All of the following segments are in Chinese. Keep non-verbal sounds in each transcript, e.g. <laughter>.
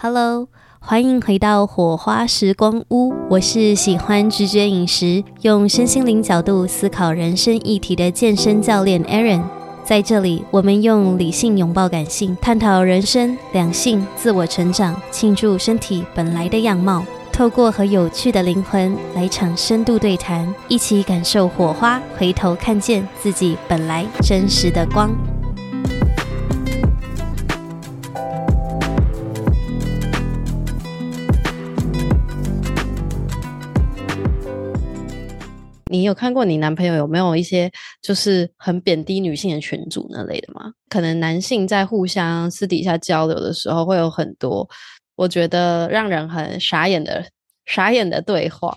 Hello，欢迎回到火花时光屋。我是喜欢直觉饮食，用身心灵角度思考人生议题的健身教练 Aaron。在这里，我们用理性拥抱感性，探讨人生、两性、自我成长，庆祝身体本来的样貌。透过和有趣的灵魂来场深度对谈，一起感受火花，回头看见自己本来真实的光。你有看过你男朋友有没有一些就是很贬低女性的群组那类的吗？可能男性在互相私底下交流的时候，会有很多我觉得让人很傻眼的傻眼的对话。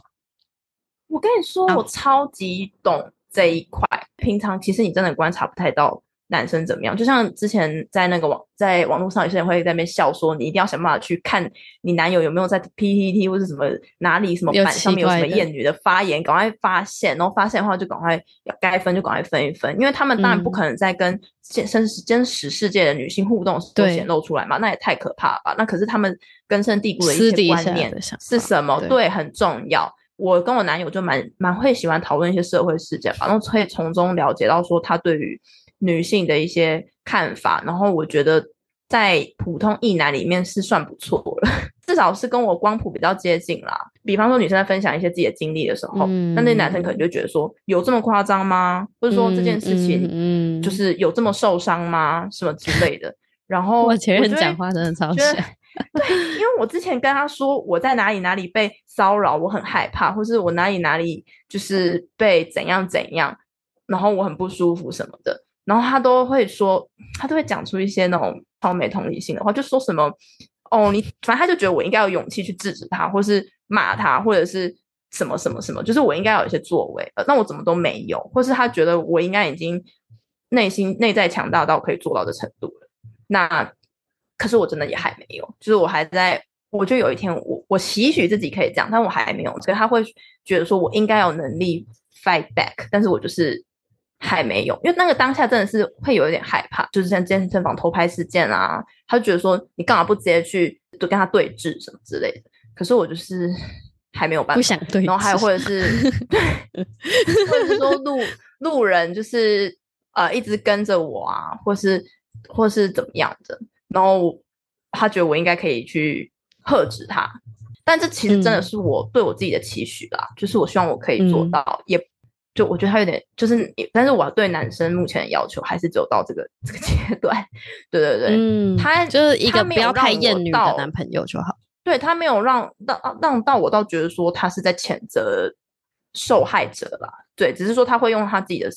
我跟你说，我超级懂这一块。平常其实你真的观察不太到。男生怎么样？就像之前在那个网在网络上，有些人会在那边笑说，你一定要想办法去看你男友有没有在 PPT 或者什么哪里什么版上面有什么厌女的发言，赶快发现，然后发现的话就赶快要该分就赶快分一分，因为他们当然不可能在跟现真实真实世界的女性互动都显露出来嘛，那也太可怕了吧？那可是他们根深蒂固的一些观念是什么？对，对，很重要。我跟我男友就蛮蛮会喜欢讨论一些社会事件吧，然后可以从中了解到说他对于。女性的一些看法，然后我觉得在普通异男里面是算不错了，至少是跟我光谱比较接近啦。比方说女生在分享一些自己的经历的时候，嗯、那那男生可能就觉得说有这么夸张吗？或者说这件事情，嗯，就是有这么受伤吗？嗯、什么之类的。然后我前任讲话真的超像，对，因为我之前跟他说我在哪里哪里被骚扰，我很害怕，或是我哪里哪里就是被怎样怎样，然后我很不舒服什么的。然后他都会说，他都会讲出一些那种超没同理心的话，就说什么哦，你反正他就觉得我应该有勇气去制止他，或是骂他，或者是什么什么什么，就是我应该有一些作为，那我怎么都没有，或是他觉得我应该已经内心内在强大到可以做到的程度了。那可是我真的也还没有，就是我还在，我就有一天我我期许自己可以这样，但我还没有，所以他会觉得说我应该有能力 fight back，但是我就是。还没有，因为那个当下真的是会有一点害怕，就是像健身房偷拍事件啊，他就觉得说你干嘛不直接去就跟他对峙什么之类的。可是我就是还没有办法，不想对峙。然后还有或者是对，<laughs> 或者是说路路人就是呃一直跟着我啊，或是或是怎么样的，然后他觉得我应该可以去喝止他，但这其实真的是我对我自己的期许啦，嗯、就是我希望我可以做到，嗯、也。就我觉得他有点，就是，但是我对男生目前的要求还是只有到这个这个阶段，对 <laughs> 对对，嗯，他就是一个不要太厌女的男朋友就好。对，他没有让让让到我倒觉得说他是在谴责受害者啦，对，只是说他会用他自己的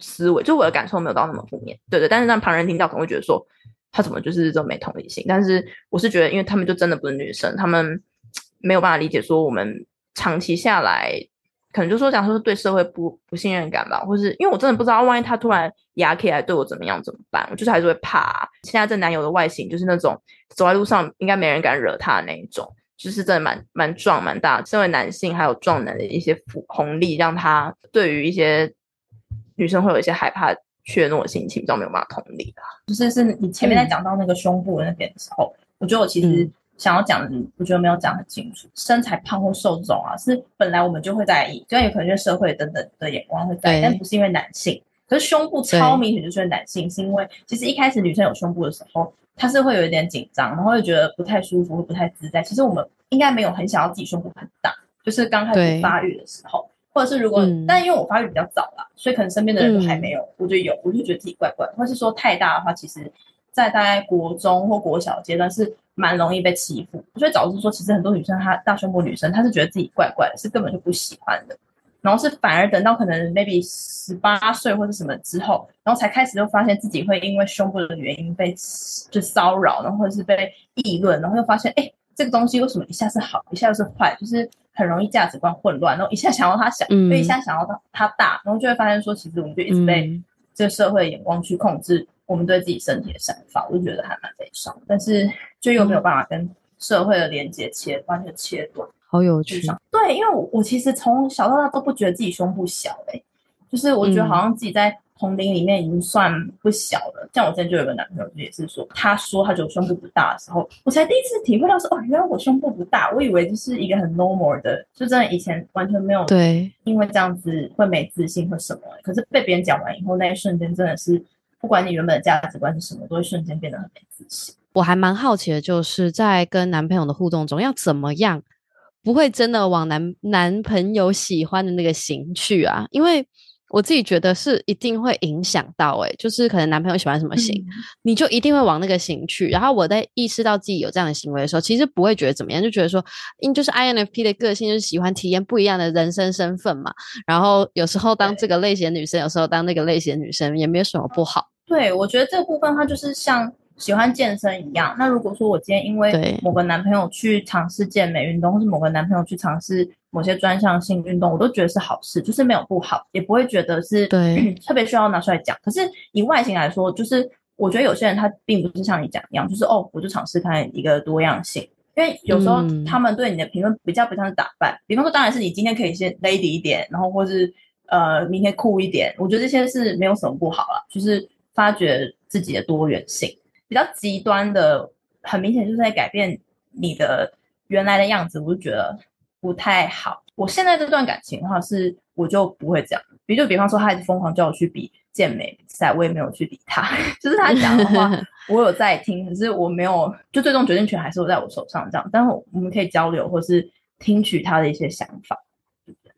思维，就我的感受没有到那么负面，对对，但是让旁人听到可能会觉得说他怎么就是这么没同理心，但是我是觉得，因为他们就真的不是女生，他们没有办法理解说我们长期下来。可能就说讲说对社会不不信任感吧，或是因为我真的不知道，万一他突然牙起来对我怎么样怎么办？我就是还是会怕啊。现在这男友的外形就是那种走在路上应该没人敢惹他的那一种，就是真的蛮蛮壮蛮大。身为男性还有壮男的一些福红利，让他对于一些女生会有一些害怕怯懦的心情，比较没有办法同理啊。就是是你前面在讲到那个胸部的那边的时候，嗯、我觉得我其实。想要讲的，我觉得没有讲很清楚。身材胖或瘦这种啊，是本来我们就会在意，虽然有可能是社会等等的眼光会在意，但不是因为男性。可是胸部超明显就是男性，是因为其实一开始女生有胸部的时候，她是会有一点紧张，然后会觉得不太舒服，会不太自在。其实我们应该没有很想要自己胸部很大，就是刚开始发育的时候，或者是如果，嗯、但因为我发育比较早啦，所以可能身边的人都还没有，嗯、我就有，我就觉得自己怪怪，或是说太大的话，其实。在大概国中或国小阶段是蛮容易被欺负，所以导致说，其实很多女生她大胸部女生，她是觉得自己怪怪的，是根本就不喜欢的。然后是反而等到可能 maybe 十八岁或者什么之后，然后才开始就发现自己会因为胸部的原因被就骚扰，然后或者是被议论，然后又发现哎，这个东西为什么一下是好，一下又是坏，就是很容易价值观混乱，然后一下想要它小，又、嗯、一下想要它大，然后就会发现说，其实我们就一直被这个社会的眼光去控制。我们对自己身体的想法，我就觉得还蛮悲伤，但是就又没有办法跟社会的连接切完全切断，好有趣。对，因为我我其实从小到大都不觉得自己胸部小诶、欸，就是我觉得好像自己在同龄里面已经算不小了。像我之前就有个男朋友，就也是说，他说他觉得胸部不大的时候，我才第一次体会到说，哦，原来我胸部不大，我以为就是一个很 normal 的，就真的以前完全没有对，因为这样子会没自信或什么。可是被别人讲完以后，那一瞬间真的是，不管你原本的价值观是什么，都会瞬间变得很没自信。我还蛮好奇的，就是在跟男朋友的互动中，要怎么样不会真的往男男朋友喜欢的那个型去啊？因为我自己觉得是一定会影响到、欸，诶就是可能男朋友喜欢什么型，嗯、你就一定会往那个型去。然后我在意识到自己有这样的行为的时候，其实不会觉得怎么样，就觉得说，因就是 INFP 的个性就是喜欢体验不一样的人生身份嘛。然后有时候当这个类型的女生，有时候当那个类型的女生，也没有什么不好。对，我觉得这个部分它就是像。喜欢健身一样，那如果说我今天因为某个男朋友去尝试健美运动，或是某个男朋友去尝试某些专项性运动，我都觉得是好事，就是没有不好，也不会觉得是对 <clears throat> 特别需要拿出来讲。可是以外形来说，就是我觉得有些人他并不是像你讲一样，就是哦，我就尝试看一个多样性，因为有时候他们对你的评论比较不像是打扮，嗯、比方说当然是你今天可以先 lady 一点，然后或是呃明天酷一点，我觉得这些是没有什么不好了，就是发掘自己的多元性。比较极端的，很明显就是在改变你的原来的样子，我就觉得不太好。我现在这段感情的话，是我就不会这样。比如就比方说，他一直疯狂叫我去比健美比赛，我也没有去理他。<laughs> 就是他讲的话，<laughs> 我有在听，可是我没有，就最终决定权还是我在我手上这样。但是我们可以交流，或是听取他的一些想法。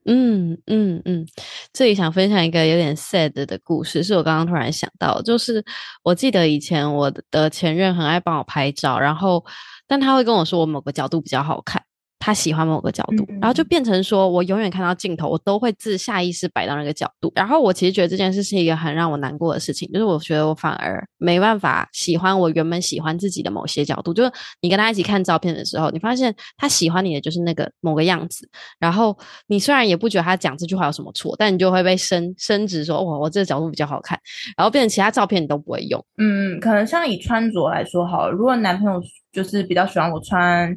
嗯嗯嗯，这里想分享一个有点 sad 的故事，是我刚刚突然想到，就是我记得以前我的前任很爱帮我拍照，然后但他会跟我说我某个角度比较好看。他喜欢某个角度，然后就变成说，我永远看到镜头，我都会自下意识摆到那个角度。然后我其实觉得这件事是一个很让我难过的事情，就是我觉得我反而没办法喜欢我原本喜欢自己的某些角度。就是你跟他一起看照片的时候，你发现他喜欢你的就是那个某个样子。然后你虽然也不觉得他讲这句话有什么错，但你就会被升升职说，哇，我这个角度比较好看。然后变成其他照片你都不会用。嗯，可能像以穿着来说好了，如果男朋友就是比较喜欢我穿。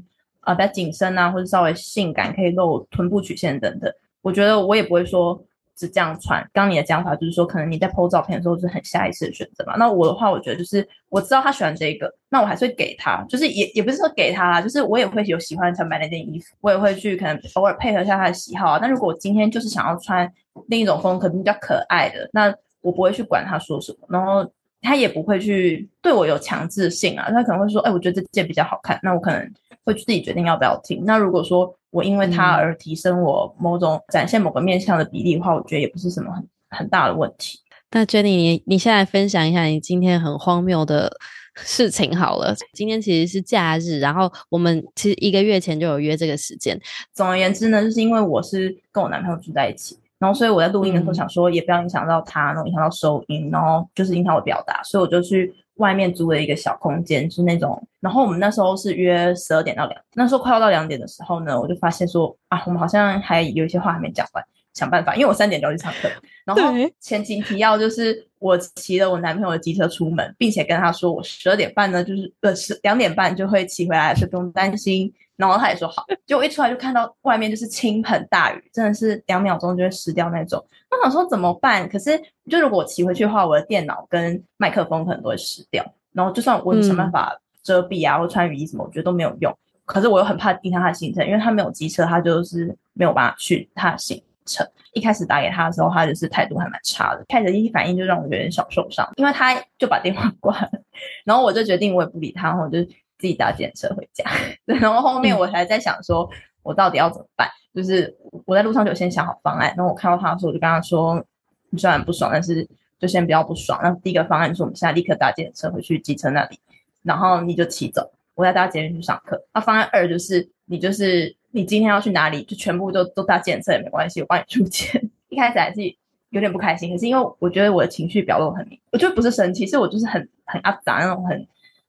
啊，比较紧身啊，或者稍微性感，可以露臀部曲线等等。我觉得我也不会说只这样穿。刚你的讲法就是说，可能你在 po 照片的时候是很下意识的选择嘛。那我的话，我觉得就是我知道他喜欢这个，那我还是会给他，就是也也不是说给他啦，就是我也会有喜欢想买那件衣服，我也会去可能偶尔配合一下他的喜好啊。但如果我今天就是想要穿另一种风格，比较可爱的，那我不会去管他说什么，然后他也不会去对我有强制性啊。他可能会说，哎，我觉得这件比较好看，那我可能。会自己决定要不要听。那如果说我因为他而提升我某种展现某个面向的比例的话，我觉得也不是什么很很大的问题。那 Jenny，你你现在分享一下你今天很荒谬的事情好了。今天其实是假日，然后我们其实一个月前就有约这个时间。总而言之呢，就是因为我是跟我男朋友住在一起，然后所以我在录音的时候想说也不要影响到他，然后影响到收音，然后就是影响我表达，所以我就去。外面租了一个小空间，是那种。然后我们那时候是约十二点到两，那时候快要到两点的时候呢，我就发现说啊，我们好像还有一些话还没讲完，想办法，因为我三点就要去上课。然后前情提要就是我骑了我男朋友的机车出门，并且跟他说我十二点半呢，就是呃十两点半就会骑回来，所以不用担心。然后他也说好，结果一出来就看到外面就是倾盆大雨，真的是两秒钟就会湿掉那种。我想说怎么办？可是就如果我骑回去的话，我的电脑跟麦克风可能都会湿掉。然后就算我想办法遮蔽啊，或穿雨衣什么，我觉得都没有用。可是我又很怕影响他的行程，因为他没有机车，他就是没有办法去他的行程。一开始打给他的时候，他就是态度还蛮差的，开始第一反应就让我有点小受伤，因为他就把电话 <laughs> 挂了。然后我就决定我也不理他，我就。自己搭电车回家，<laughs> 对，然后后面我还在想说，我到底要怎么办？就是我在路上就先想好方案，然后我看到他的时候，我就跟他说，你虽然不爽，但是就先不要不爽。那第一个方案就是我们现在立刻搭电车回去机车那里，然后你就骑走，我再搭捷运去上课。那方案二就是你就是你今天要去哪里，就全部都都搭电车也没关系，我帮你出钱。<laughs> 一开始还是有点不开心，可是因为我觉得我的情绪表露很明，我觉得不是生气，是我就是很很阿杂那种很。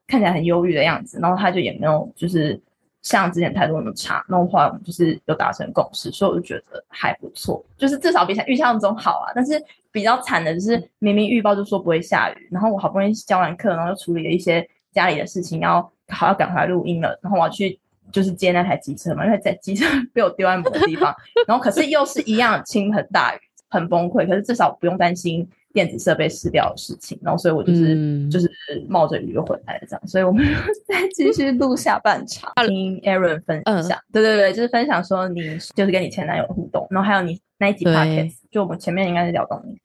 看起来很忧郁的样子，然后他就也没有就是像之前态度那么差，那后来我们就是有达成共识，所以我就觉得还不错，就是至少比想预想中好啊。但是比较惨的就是明明预报就说不会下雨，然后我好不容易教完课，然后又处理了一些家里的事情，要好要赶回来录音了，然后我要去就是接那台机车嘛，因为在机车被我丢在某个地方，然后可是又是一样倾盆大雨，很崩溃。可是至少不用担心电子设备失掉的事情，然后所以我就是、嗯、就是冒着雨又回来了这样，所以我们 <laughs> 再继续录下半场，听 Aaron 分享，嗯、对对对，就是分享说你就是跟你前男友互动，然后还有你那一集 podcast，就我们前面应该是聊到你。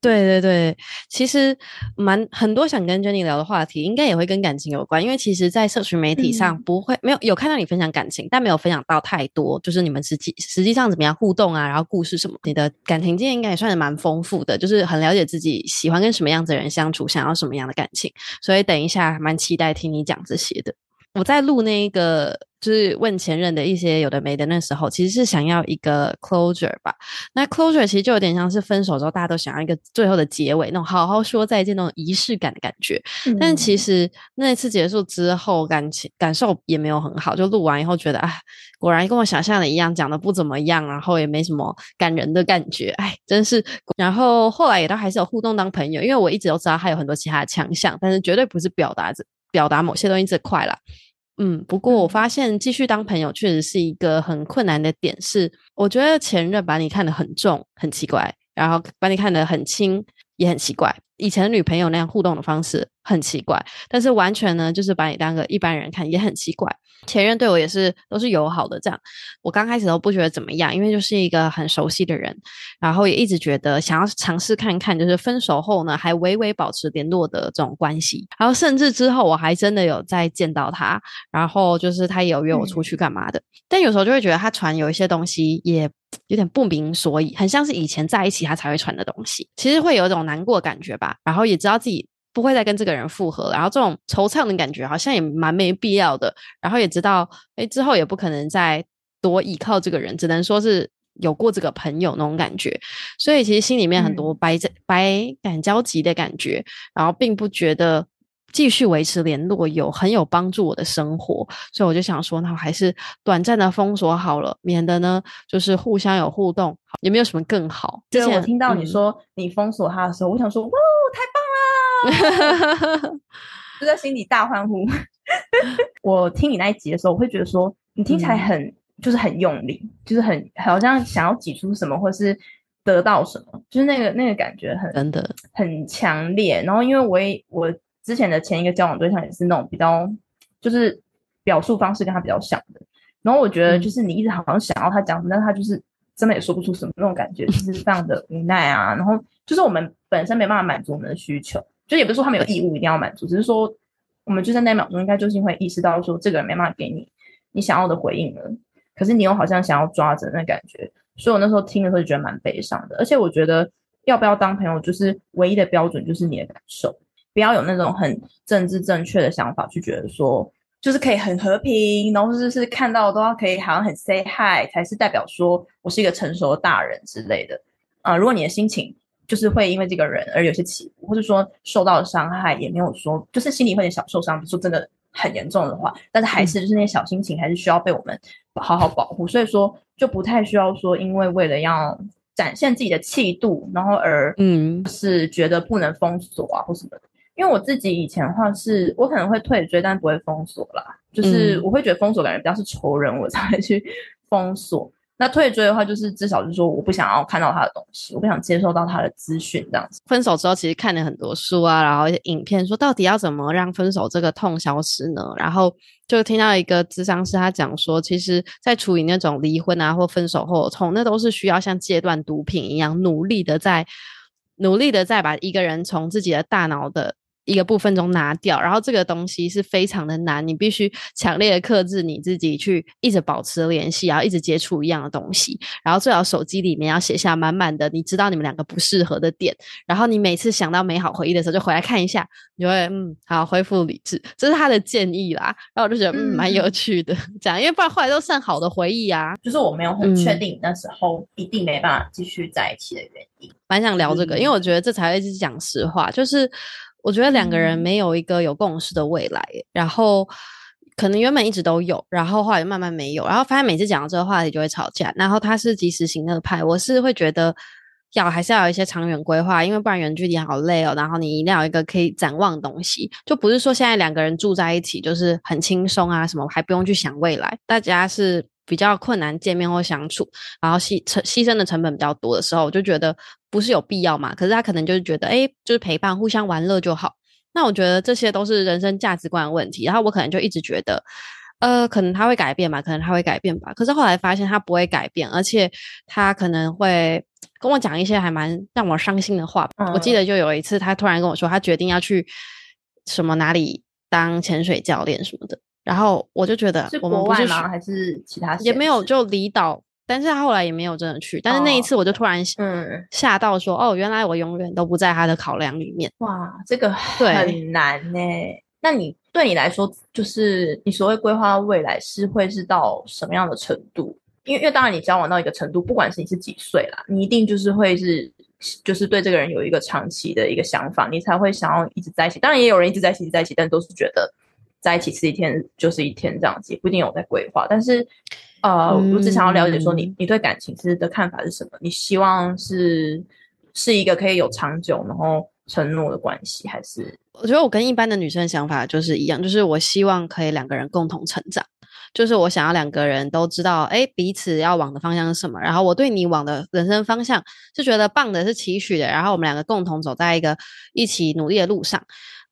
对对对，其实蛮很多想跟 Jenny 聊的话题，应该也会跟感情有关。因为其实，在社群媒体上不会、嗯、没有有看到你分享感情，但没有分享到太多，就是你们实际实际上怎么样互动啊，然后故事什么，你的感情经验应该也算是蛮丰富的，就是很了解自己喜欢跟什么样子的人相处，想要什么样的感情。所以等一下蛮期待听你讲这些的。我在录那个就是问前任的一些有的没的那时候，其实是想要一个 closure 吧。那 closure 其实就有点像是分手之后大家都想要一个最后的结尾，那种好好说再见那种仪式感的感觉。嗯、但其实那一次结束之后，感情感受也没有很好。就录完以后觉得，哎，果然跟我想象的一样，讲的不怎么样，然后也没什么感人的感觉，哎，真是。然后后来也都还是有互动当朋友，因为我一直都知道他有很多其他的强项，但是绝对不是表达这。表达某些东西这块啦，嗯，不过我发现继续当朋友确实是一个很困难的点，是我觉得前任把你看得很重，很奇怪，然后把你看得很轻，也很奇怪。以前的女朋友那样互动的方式很奇怪，但是完全呢，就是把你当个一般人看，也很奇怪。前任对我也是都是友好的，这样。我刚开始都不觉得怎么样，因为就是一个很熟悉的人，然后也一直觉得想要尝试看看，就是分手后呢还微微保持联络的这种关系，然后甚至之后我还真的有再见到他，然后就是他也有约我出去干嘛的，嗯、但有时候就会觉得他传有一些东西也有点不明所以，很像是以前在一起他才会传的东西，其实会有一种难过感觉吧，然后也知道自己。不会再跟这个人复合，然后这种惆怅的感觉好像也蛮没必要的。然后也知道，哎，之后也不可能再多依靠这个人，只能说是有过这个朋友那种感觉。所以其实心里面很多百百感交集的感觉，然后并不觉得继续维持联络有很有帮助我的生活。所以我就想说，那我还是短暂的封锁好了，免得呢就是互相有互动，有没有什么更好。就是我听到你说你封锁他的时候，嗯、我想说，哇，太棒了！<laughs> 就在心里大欢呼。<laughs> 我听你那一集的时候，我会觉得说，你听起来很，嗯、就是很用力，就是很好像想要挤出什么，或是得到什么，就是那个那个感觉很真的很强烈。然后，因为我也我之前的前一个交往对象也是那种比较，就是表述方式跟他比较像的。然后我觉得，就是你一直好像想要他讲什么，但他就是真的也说不出什么那种感觉，就是 <laughs> 非常的无奈啊。然后就是我们。本身没办法满足我们的需求，就也不是说他们有义务一定要满足，只是说我们就在那秒钟应该就是会意识到说这个人没办法给你你想要的回应了，可是你又好像想要抓着那感觉，所以我那时候听的时候就觉得蛮悲伤的。而且我觉得要不要当朋友，就是唯一的标准就是你的感受，不要有那种很政治正确的想法，去觉得说就是可以很和平，然后就是看到都要可以好像很 say hi 才是代表说我是一个成熟的大人之类的啊、呃。如果你的心情。就是会因为这个人而有些起伏，或者说受到的伤害也没有说，就是心里会有点小受伤，说真的很严重的话，但是还是就是那些小心情还是需要被我们好好保护。所以说就不太需要说，因为为了要展现自己的气度，然后而嗯是觉得不能封锁啊或什么的。因为我自己以前的话是，我可能会退追，但不会封锁啦。就是我会觉得封锁感觉比较是仇人，我 <laughs> 才会去封锁。那退追的话，就是至少就是说，我不想要看到他的东西，我不想接受到他的资讯，这样子。分手之后，其实看了很多书啊，然后一些影片，说到底要怎么让分手这个痛消失呢？然后就听到一个咨商师他讲说，其实，在处理那种离婚啊或分手后的痛，那都是需要像戒断毒品一样，努力的在努力的在把一个人从自己的大脑的。一个部分中拿掉，然后这个东西是非常的难，你必须强烈的克制你自己，去一直保持联系，然后一直接触一样的东西，然后最好手机里面要写下满满的你知道你们两个不适合的点，然后你每次想到美好回忆的时候就回来看一下，你会嗯好恢复理智，这是他的建议啦。然后我就觉得嗯蛮有趣的，这样因为不然后来都算好的回忆啊，就是我没有很确定那时候一定没办法继续在一起的原因，蛮想聊这个，因为我觉得这才会是讲实话，就是。我觉得两个人没有一个有共识的未来，嗯、然后可能原本一直都有，然后后来慢慢没有，然后发现每次讲到这个话题就会吵架。然后他是及时行乐派，我是会觉得要还是要有一些长远规划，因为不然远距离好累哦。然后你一定要有一个可以展望的东西，就不是说现在两个人住在一起就是很轻松啊，什么还不用去想未来，大家是。比较困难见面或相处，然后牺成牺牲的成本比较多的时候，我就觉得不是有必要嘛。可是他可能就是觉得，哎，就是陪伴、互相玩乐就好。那我觉得这些都是人生价值观的问题。然后我可能就一直觉得，呃，可能他会改变吧，可能他会改变吧。可是后来发现他不会改变，而且他可能会跟我讲一些还蛮让我伤心的话。嗯。我记得就有一次，他突然跟我说，他决定要去什么哪里当潜水教练什么的。然后我就觉得，我们不是国外吗？还是其他？也没有，就离岛。但是他后来也没有真的去。但是那一次，我就突然嗯吓到说，哦，原来我永远都不在他的考量里面。哇，这个很难呢。那你对你来说，就是你所谓规划未来是会是到什么样的程度？因为因为当然你交往到一个程度，不管是你是几岁啦，你一定就是会是就是对这个人有一个长期的一个想法，你才会想要一直在一起。当然也有人一直在一起，一直在一起，但都是觉得。在一起是一天就是一天这样子，也不一定有在规划。但是，呃，嗯、我只想要了解说你，你你对感情是的看法是什么？你希望是是一个可以有长久然后承诺的关系，还是？我觉得我跟一般的女生的想法就是一样，就是我希望可以两个人共同成长，就是我想要两个人都知道，哎，彼此要往的方向是什么。然后我对你往的人生方向是觉得棒的，是期许的。然后我们两个共同走在一个一起努力的路上。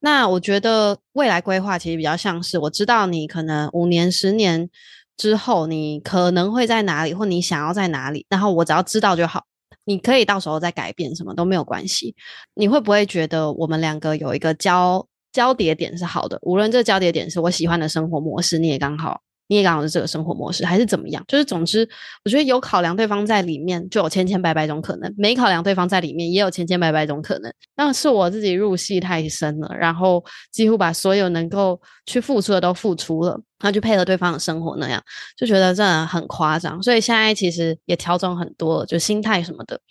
那我觉得未来规划其实比较像是，我知道你可能五年、十年之后，你可能会在哪里，或你想要在哪里，然后我只要知道就好。你可以到时候再改变，什么都没有关系。你会不会觉得我们两个有一个交交叠点是好的？无论这交叠点是我喜欢的生活模式，你也刚好。你也刚好是这个生活模式，还是怎么样？就是总之，我觉得有考量对方在里面，就有千千百百种可能；没考量对方在里面，也有千千百百种可能。但是我自己入戏太深了，然后几乎把所有能够去付出的都付出了，然后去配合对方的生活那样，就觉得真的很夸张。所以现在其实也调整很多了，就心态什么的，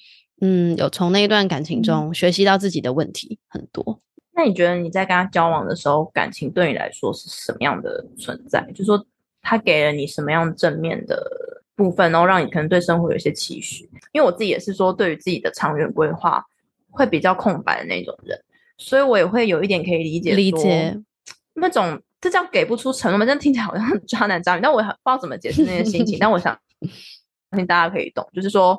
嗯，有从那一段感情中学习到自己的问题很多。那你觉得你在跟他交往的时候，感情对你来说是什么样的存在？就是说。他给了你什么样正面的部分，然后让你可能对生活有一些期许。因为我自己也是说，对于自己的长远规划会比较空白的那种人，所以我也会有一点可以理解理解那种这叫给不出承诺嘛，这听起来好像很渣男渣女，但我也不知道怎么解释那些心情。但我想相信大家可以懂，就是说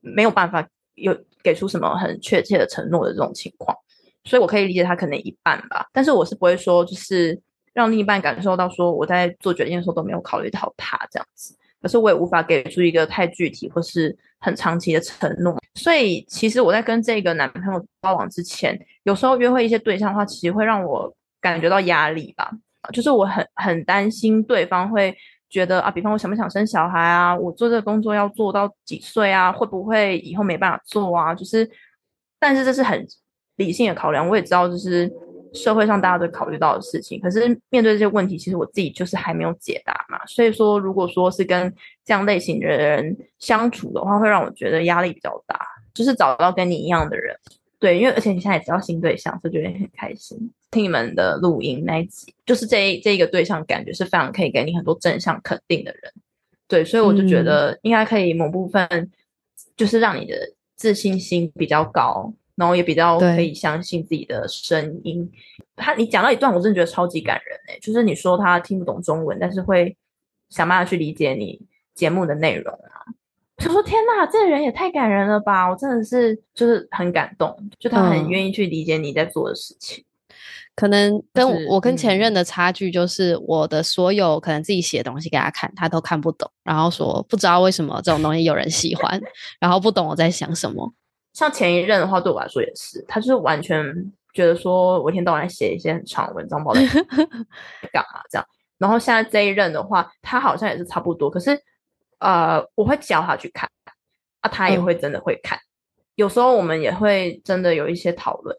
没有办法有给出什么很确切的承诺的这种情况，所以我可以理解他可能一半吧，但是我是不会说就是。让另一半感受到说我在做决定的时候都没有考虑到他这样子，可是我也无法给出一个太具体或是很长期的承诺。所以其实我在跟这个男朋友交往之前，有时候约会一些对象的话，其实会让我感觉到压力吧，就是我很很担心对方会觉得啊，比方我想不想生小孩啊，我做这个工作要做到几岁啊，会不会以后没办法做啊？就是，但是这是很理性的考量，我也知道就是。社会上大家都考虑到的事情，可是面对这些问题，其实我自己就是还没有解答嘛。所以说，如果说是跟这样类型的人相处的话，会让我觉得压力比较大。就是找到跟你一样的人，对，因为而且你现在也知道新对象，所以觉得很开心。听你们的录音那一集，就是这一这一个对象，感觉是非常可以给你很多正向肯定的人。对，所以我就觉得应该可以某部分，就是让你的自信心比较高。然后也比较可以相信自己的声音。他，你讲到一段，我真的觉得超级感人诶，就是你说他听不懂中文，但是会想办法去理解你节目的内容啊。就说天哪，这个人也太感人了吧！我真的是就是很感动，就他很愿意去理解你在做的事情。嗯、可能跟我跟前任的差距就是，我的所有可能自己写的东西给他看，他都看不懂，然后说不知道为什么这种东西有人喜欢，然后不懂我在想什么。像前一任的话，对我来说也是，他就是完全觉得说，我一天到晚写一些很长的文章，不知道在干嘛这样。然后现在这一任的话，他好像也是差不多，可是呃，我会教他去看，啊，他也会真的会看。嗯、有时候我们也会真的有一些讨论。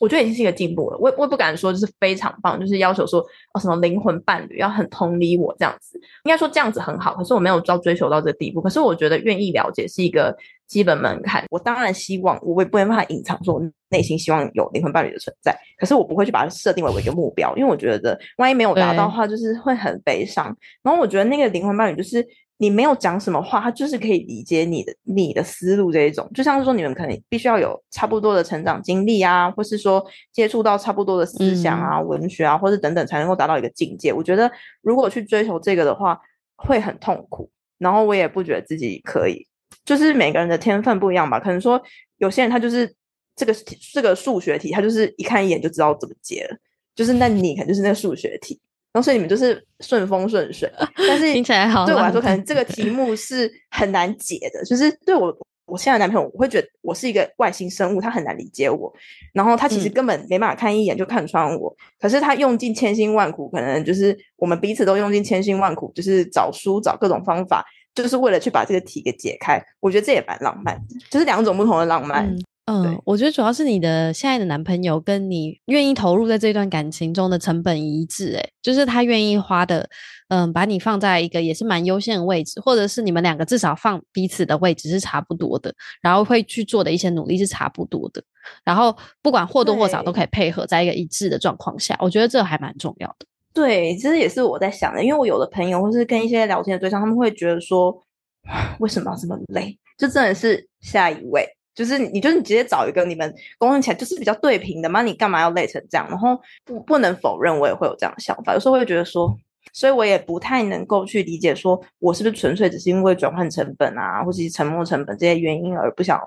我觉得已经是一个进步了，我我也不敢说就是非常棒，就是要求说哦什么灵魂伴侣要很同理我这样子，应该说这样子很好，可是我没有到追求到这个地步。可是我觉得愿意了解是一个基本门槛。我当然希望，我也不能办法隐藏说我内心希望有灵魂伴侣的存在，可是我不会去把它设定为我一个目标，因为我觉得万一没有达到的话，就是会很悲伤。然后我觉得那个灵魂伴侣就是。你没有讲什么话，他就是可以理解你的你的思路这一种，就像是说你们可能必须要有差不多的成长经历啊，或是说接触到差不多的思想啊、嗯、文学啊，或是等等，才能够达到一个境界。我觉得如果去追求这个的话，会很痛苦。然后我也不觉得自己可以，就是每个人的天分不一样吧。可能说有些人他就是这个这个数学题，他就是一看一眼就知道怎么解了，就是那你可能就是那个数学题，然后所以你们就是顺风顺水。但是听起来好，对我来说，可能这个题目是很难解的，就是对我。我现在的男朋友，我会觉得我是一个外星生物，他很难理解我。然后他其实根本没办法看一眼就看穿我，嗯、可是他用尽千辛万苦，可能就是我们彼此都用尽千辛万苦，就是找书找各种方法，就是为了去把这个题给解开。我觉得这也蛮浪漫，就是两种不同的浪漫。嗯嗯，我觉得主要是你的现在的男朋友跟你愿意投入在这段感情中的成本一致，诶，就是他愿意花的，嗯，把你放在一个也是蛮优先的位置，或者是你们两个至少放彼此的位置是差不多的，然后会去做的一些努力是差不多的，然后不管或多或少都可以配合在一个一致的状况下，我觉得这还蛮重要的。对，其实也是我在想的，因为我有的朋友或是跟一些聊天的对象，他们会觉得说，<sighs> 为什么要这么累？就真的是下一位。就是你，就是你直接找一个你们公认起来就是比较对平的嘛，你干嘛要累成这样？然后不不能否认，我也会有这样的想法，有时候会觉得说，所以我也不太能够去理解说，我是不是纯粹只是因为转换成本啊，或者是沉没成本这些原因而不想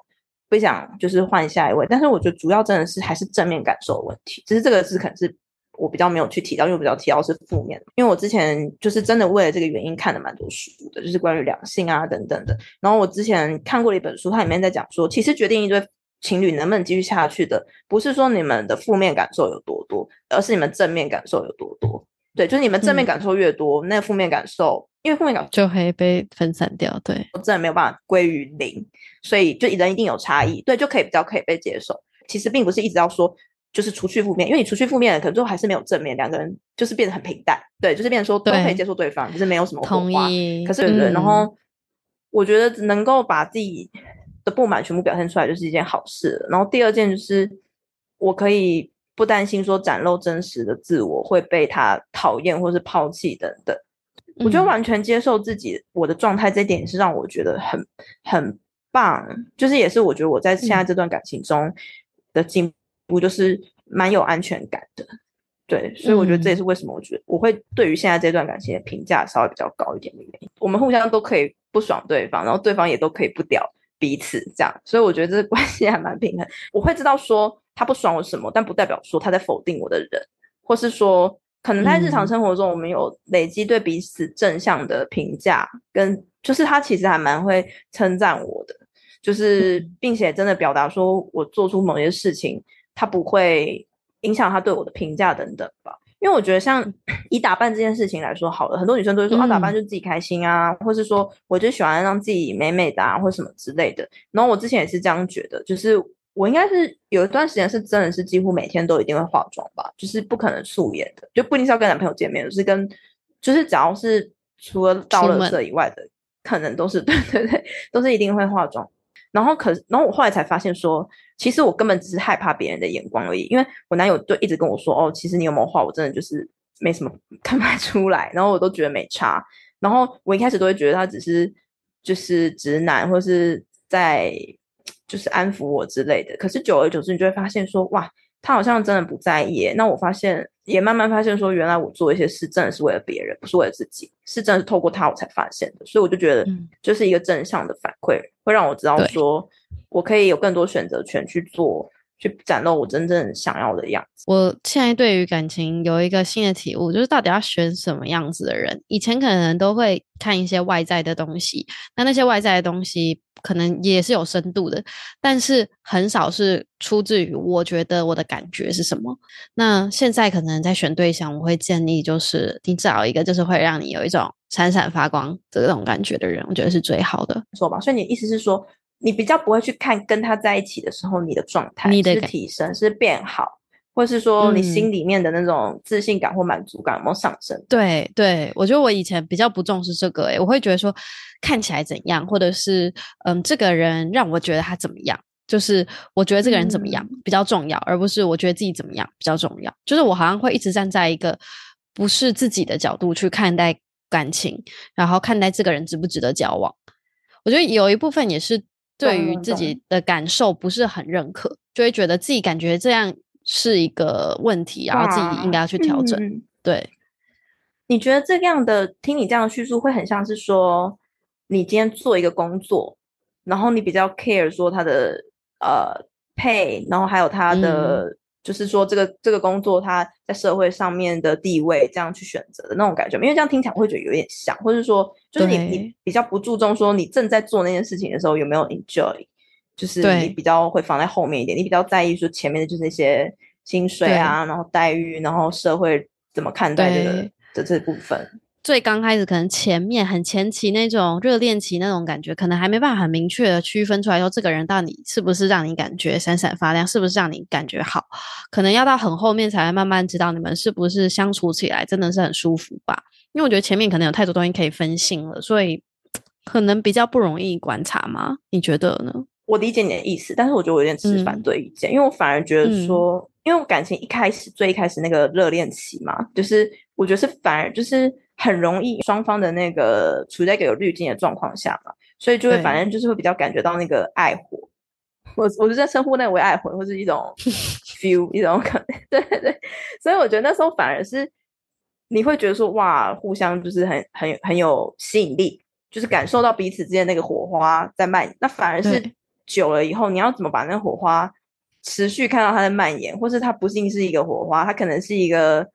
不想就是换下一位。但是我觉得主要真的是还是正面感受的问题，只是这个是可能是。我比较没有去提到，因为我比较提到是负面的，因为我之前就是真的为了这个原因看了蛮多书的，就是关于两性啊等等的。然后我之前看过了一本书，它里面在讲说，其实决定一对情侣能不能继续下去的，不是说你们的负面感受有多多，而是你们正面感受有多多。对，就是你们正面感受越多，嗯、那负面感受，因为负面感受就会被分散掉。对，我真的没有办法归于零，所以就人一定有差异，对，就可以比较可以被接受。其实并不是一直要说。就是除去负面，因为你除去负面的，可能最后还是没有正面，两个人就是变得很平淡。对，就是变成说都可以接受对方，就是没有什么火花。同意。可是对，对，嗯、然后我觉得能够把自己的不满全部表现出来，就是一件好事。然后第二件就是，我可以不担心说展露真实的自我会被他讨厌或是抛弃等等。我觉得完全接受自己我的状态，这一点也是让我觉得很很棒。就是也是我觉得我在现在这段感情中的进。不就是蛮有安全感的，对，所以我觉得这也是为什么我觉得我会对于现在这段感情的评价稍微比较高一点的原因。我们互相都可以不爽对方，然后对方也都可以不屌彼此，这样，所以我觉得这个关系还蛮平衡。我会知道说他不爽我什么，但不代表说他在否定我的人，或是说可能在日常生活中我们有累积对彼此正向的评价，跟就是他其实还蛮会称赞我的，就是并且真的表达说我做出某些事情。他不会影响他对我的评价等等吧，因为我觉得像以打扮这件事情来说好了，很多女生都会说、嗯、啊，打扮就自己开心啊，或是说我就喜欢让自己美美的啊，或什么之类的。然后我之前也是这样觉得，就是我应该是有一段时间是真的是几乎每天都一定会化妆吧，就是不可能素颜的，就不一定是要跟男朋友见面，就是跟就是只要是除了到了这以外的，可能都是 <laughs> 对对对，都是一定会化妆。然后可，然后我后来才发现说，其实我根本只是害怕别人的眼光而已。因为我男友就一直跟我说，哦，其实你有没有画，我真的就是没什么看不出来。然后我都觉得没差。然后我一开始都会觉得他只是就是直男，或是在 <tsk> 就是安抚我之类的。可是久而久之，你就会发现说，哇。他好像真的不在意，那我发现也慢慢发现说，原来我做一些事真的是为了别人，不是为了自己，是真的是透过他我才发现的，所以我就觉得，就是一个正向的反馈，嗯、会让我知道说，我可以有更多选择权去做，去展露我真正想要的样子。我现在对于感情有一个新的体悟，就是到底要选什么样子的人。以前可能都会看一些外在的东西，那那些外在的东西。可能也是有深度的，但是很少是出自于我觉得我的感觉是什么。那现在可能在选对象，我会建议就是你找一个就是会让你有一种闪闪发光这种感觉的人，我觉得是最好的，说吧。所以你的意思是说，你比较不会去看跟他在一起的时候你的状态，你的是提升是变好。或是说你心里面的那种自信感或满足感有没有上升？嗯、对对，我觉得我以前比较不重视这个、欸，诶我会觉得说看起来怎样，或者是嗯，这个人让我觉得他怎么样，就是我觉得这个人怎么样比较重要，嗯、而不是我觉得自己怎么样比较重要。就是我好像会一直站在一个不是自己的角度去看待感情，然后看待这个人值不值得交往。我觉得有一部分也是对于自己的感受不是很认可，就会觉得自己感觉这样。是一个问题，然后自己应该要去调整。嗯、对，你觉得这样的听你这样的叙述，会很像是说，你今天做一个工作，然后你比较 care 说他的呃 pay，然后还有他的、嗯、就是说这个这个工作它在社会上面的地位，这样去选择的那种感觉，因为这样听起来会觉得有点像，或者说就是你你比较不注重说你正在做那件事情的时候有没有 enjoy，就是你比较会放在后面一点，你比较在意说前面的就是那些薪水啊，然后待遇，然后社会怎么看待这个的这部分。最刚开始可能前面很前期那种热恋期那种感觉，可能还没办法很明确的区分出来，说这个人到底是不是让你感觉闪闪发亮，是不是让你感觉好，可能要到很后面才会慢慢知道你们是不是相处起来真的是很舒服吧。因为我觉得前面可能有太多东西可以分心了，所以可能比较不容易观察嘛？你觉得呢？我理解你的意思，但是我觉得我有点持反对意见，嗯、因为我反而觉得说，嗯、因为感情一开始最一开始那个热恋期嘛，就是我觉得是反而就是。很容易双方的那个处在一个有滤镜的状况下嘛，所以就会反正就是会比较感觉到那个爱火，我我就在称呼那为爱火，或是一种 <laughs> feel 一种可能，<laughs> 对对，所以我觉得那时候反而是你会觉得说哇，互相就是很很很有吸引力，就是感受到彼此之间那个火花在蔓延。那反而是久了以后，你要怎么把那个火花持续看到它的蔓延，或是它不仅是一个火花，它可能是一个。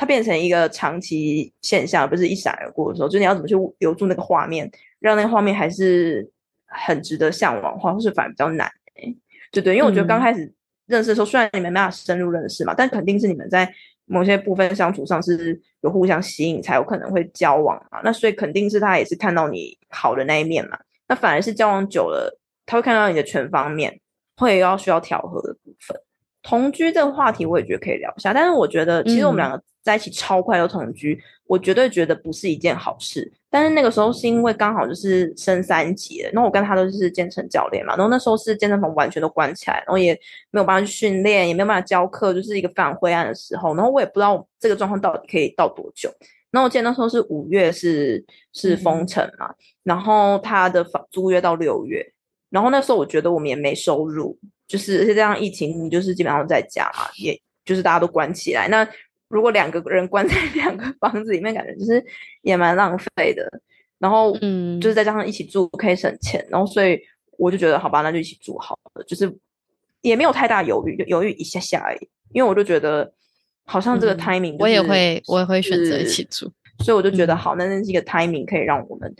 它变成一个长期现象，不是一闪而过的时候，就你要怎么去留住那个画面，让那个画面还是很值得向往，或是反而比较难，欸，对对，因为我觉得刚开始认识的时候，嗯、虽然你们没办法深入认识嘛，但肯定是你们在某些部分相处上是有互相吸引，才有可能会交往嘛。那所以肯定是他也是看到你好的那一面嘛。那反而是交往久了，他会看到你的全方面，会要需要调和的部分。同居这个话题，我也觉得可以聊一下，但是我觉得其实我们两个。在一起超快就同居，我绝对觉得不是一件好事。但是那个时候是因为刚好就是升三级了，然后我跟他都是健身教练嘛，然后那时候是健身房完全都关起来，然后也没有办法去训练，也没有办法教课，就是一个非常灰暗的时候。然后我也不知道这个状况到底可以到多久。然后我记得那时候是五月是是封城嘛，嗯、然后他的房租约到六月，然后那时候我觉得我们也没收入，就是而且这样疫情你就是基本上在家嘛，也就是大家都关起来那。如果两个人关在两个房子里面，感觉就是也蛮浪费的。然后，嗯，就是再加上一起住可以省钱，然后所以我就觉得好吧，那就一起住好了。就是也没有太大犹豫，就犹豫一下下而已。因为我就觉得好像这个 timing，我也会我也会选择一起住，所以我就觉得好，那那是一个 timing 可以让我们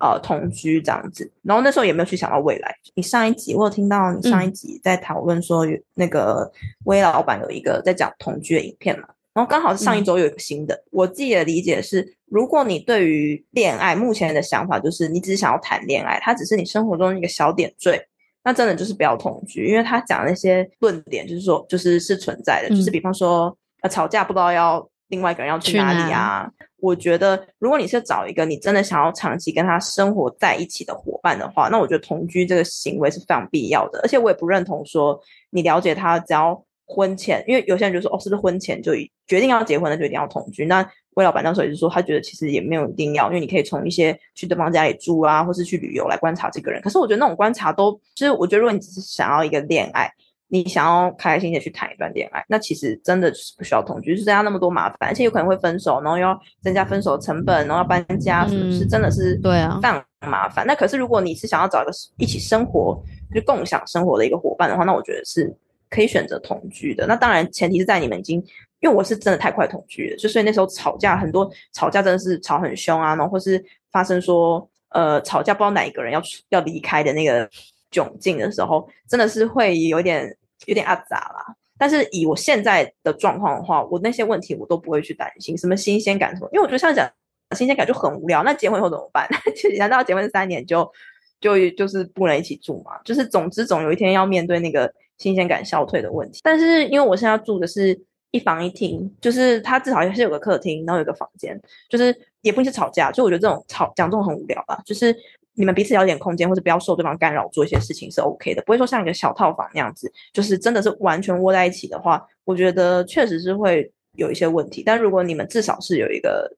呃同居这样子。然后那时候也没有去想到未来。你上一集我有听到你上一集在讨论说，那个威老板有一个在讲同居的影片嘛？然后刚好是上一周有一个新的，嗯、我自己的理解是，如果你对于恋爱目前的想法就是你只是想要谈恋爱，它只是你生活中一个小点缀，那真的就是不要同居，因为他讲的那些论点就是说，就是是存在的，嗯、就是比方说呃吵架不知道要另外一个人要去哪里啊。我觉得如果你是找一个你真的想要长期跟他生活在一起的伙伴的话，那我觉得同居这个行为是非常必要的，而且我也不认同说你了解他只要。婚前，因为有些人就说，哦，是不是婚前就决定要结婚了，就一定要同居？那魏老板那时候也是说，他觉得其实也没有一定要，因为你可以从一些去对方家里住啊，或是去旅游来观察这个人。可是我觉得那种观察都，就是我觉得如果你只是想要一个恋爱，你想要开开心心的去谈一段恋爱，那其实真的是不需要同居，就是增加那么多麻烦，而且有可能会分手，然后又要增加分手的成本，然后要搬家，是不是？真的是对啊，非常麻烦。那可是如果你是想要找一个一起生活，就共享生活的一个伙伴的话，那我觉得是。可以选择同居的，那当然前提是在你们已经，因为我是真的太快同居了，就所以那时候吵架很多，吵架真的是吵很凶啊，然后或是发生说，呃，吵架不知道哪一个人要要离开的那个窘境的时候，真的是会有点有点阿杂啦。但是以我现在的状况的话，我那些问题我都不会去担心，什么新鲜感什么，因为我觉得像讲新鲜感就很无聊。那结婚以后怎么办？<laughs> 难道结婚三年就就就是不能一起住吗？就是总之总有一天要面对那个。新鲜感消退的问题，但是因为我现在住的是一房一厅，就是它至少也是有个客厅，然后有个房间，就是也不是吵架，就我觉得这种吵讲这种很无聊吧，就是你们彼此要点空间，或者不要受对方干扰做一些事情是 OK 的，不会说像一个小套房那样子，就是真的是完全窝在一起的话，我觉得确实是会有一些问题。但如果你们至少是有一个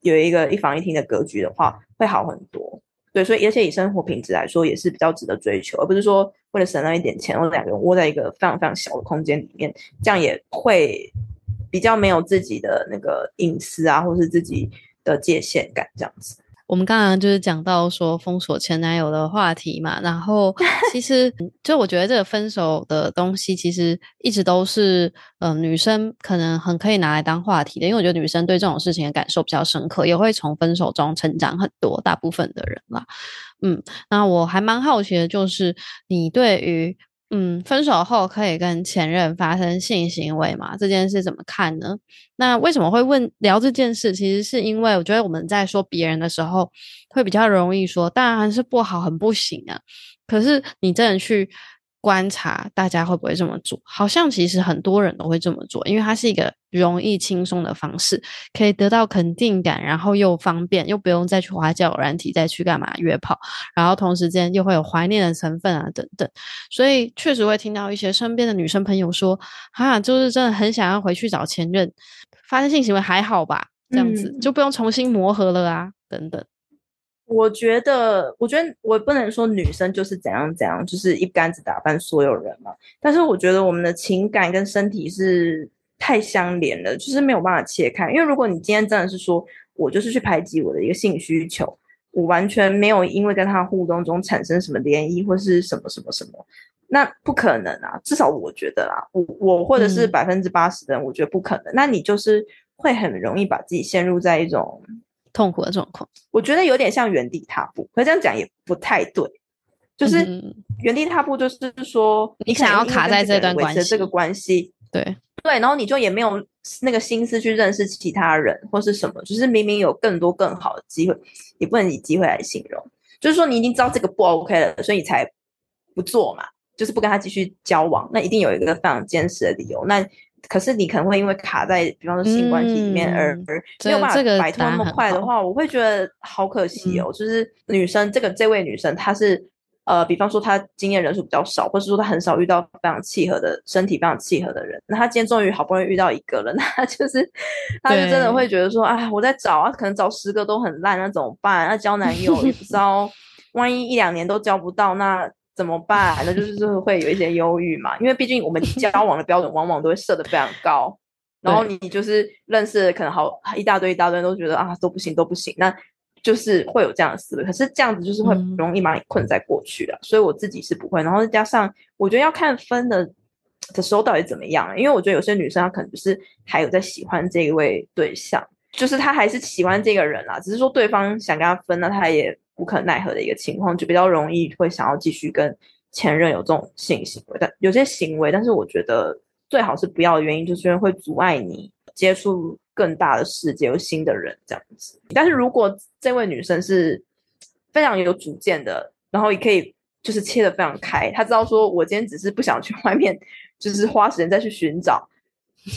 有一个一房一厅的格局的话，会好很多。对，所以而且以生活品质来说，也是比较值得追求，而不是说为了省那一点钱，或者两个人窝在一个非常非常小的空间里面，这样也会比较没有自己的那个隐私啊，或是自己的界限感这样子。我们刚刚就是讲到说封锁前男友的话题嘛，然后 <laughs> 其实就我觉得这个分手的东西，其实一直都是嗯、呃、女生可能很可以拿来当话题的，因为我觉得女生对这种事情的感受比较深刻，也会从分手中成长很多，大部分的人啦，嗯，那我还蛮好奇的就是你对于。嗯，分手后可以跟前任发生性行为吗？这件事怎么看呢？那为什么会问聊这件事？其实是因为我觉得我们在说别人的时候，会比较容易说，当然是不好，很不行啊。可是你真的去。观察大家会不会这么做，好像其实很多人都会这么做，因为它是一个容易轻松的方式，可以得到肯定感，然后又方便，又不用再去花交友软体，再去干嘛约炮，然后同时间又会有怀念的成分啊等等，所以确实会听到一些身边的女生朋友说，啊，就是真的很想要回去找前任发生性行为，还好吧，这样子、嗯、就不用重新磨合了啊，等等。我觉得，我觉得我不能说女生就是怎样怎样，就是一竿子打翻所有人嘛。但是我觉得我们的情感跟身体是太相连了，就是没有办法切开。因为如果你今天真的是说我就是去排挤我的一个性需求，我完全没有因为跟他互动中产生什么涟漪或是什么什么什么，那不可能啊。至少我觉得啦，我我或者是百分之八十的人，我觉得不可能。嗯。那你就是会很容易把自己陷入在一种。痛苦的状况，我觉得有点像原地踏步，可这样讲也不太对。就是原地踏步，就是说你想要卡在这段关系，这个关系，对对，然后你就也没有那个心思去认识其他人或是什么，就是明明有更多更好的机会，也不能以机会来形容。就是说你已经知道这个不 OK 了，所以你才不做嘛，就是不跟他继续交往，那一定有一个非常坚实的理由。那可是你可能会因为卡在，比方说性关系里面而、嗯、没有办法摆脱那么快的话，我会觉得好可惜哦。嗯、就是女生这个这位女生，她是呃，比方说她经验人数比较少，或是说她很少遇到非常契合的身体非常契合的人。那她今天终于好不容易遇到一个了，<laughs> 那就是她就真的会觉得说，哎，我在找啊，可能找十个都很烂，那怎么办？那交男友也不知道，万一一两年都交不到，那。怎么办？那就是就是会有一些忧郁嘛，因为毕竟我们 <laughs> 交往的标准往往都会设的非常高，然后你就是认识可能好一大堆一大堆都觉得啊都不行都不行，那就是会有这样的思维。可是这样子就是会容易把你困在过去的，嗯、所以我自己是不会。然后再加上我觉得要看分的的时候到底怎么样，因为我觉得有些女生她可能就是还有在喜欢这一位对象，就是她还是喜欢这个人啦，只是说对方想跟她分，那她也。无可奈何的一个情况，就比较容易会想要继续跟前任有这种性行为，但有些行为，但是我觉得最好是不要的原因，就是因为会阻碍你接触更大的世界，有新的人这样子。但是如果这位女生是非常有主见的，然后也可以就是切的非常开，她知道说我今天只是不想去外面，就是花时间再去寻找，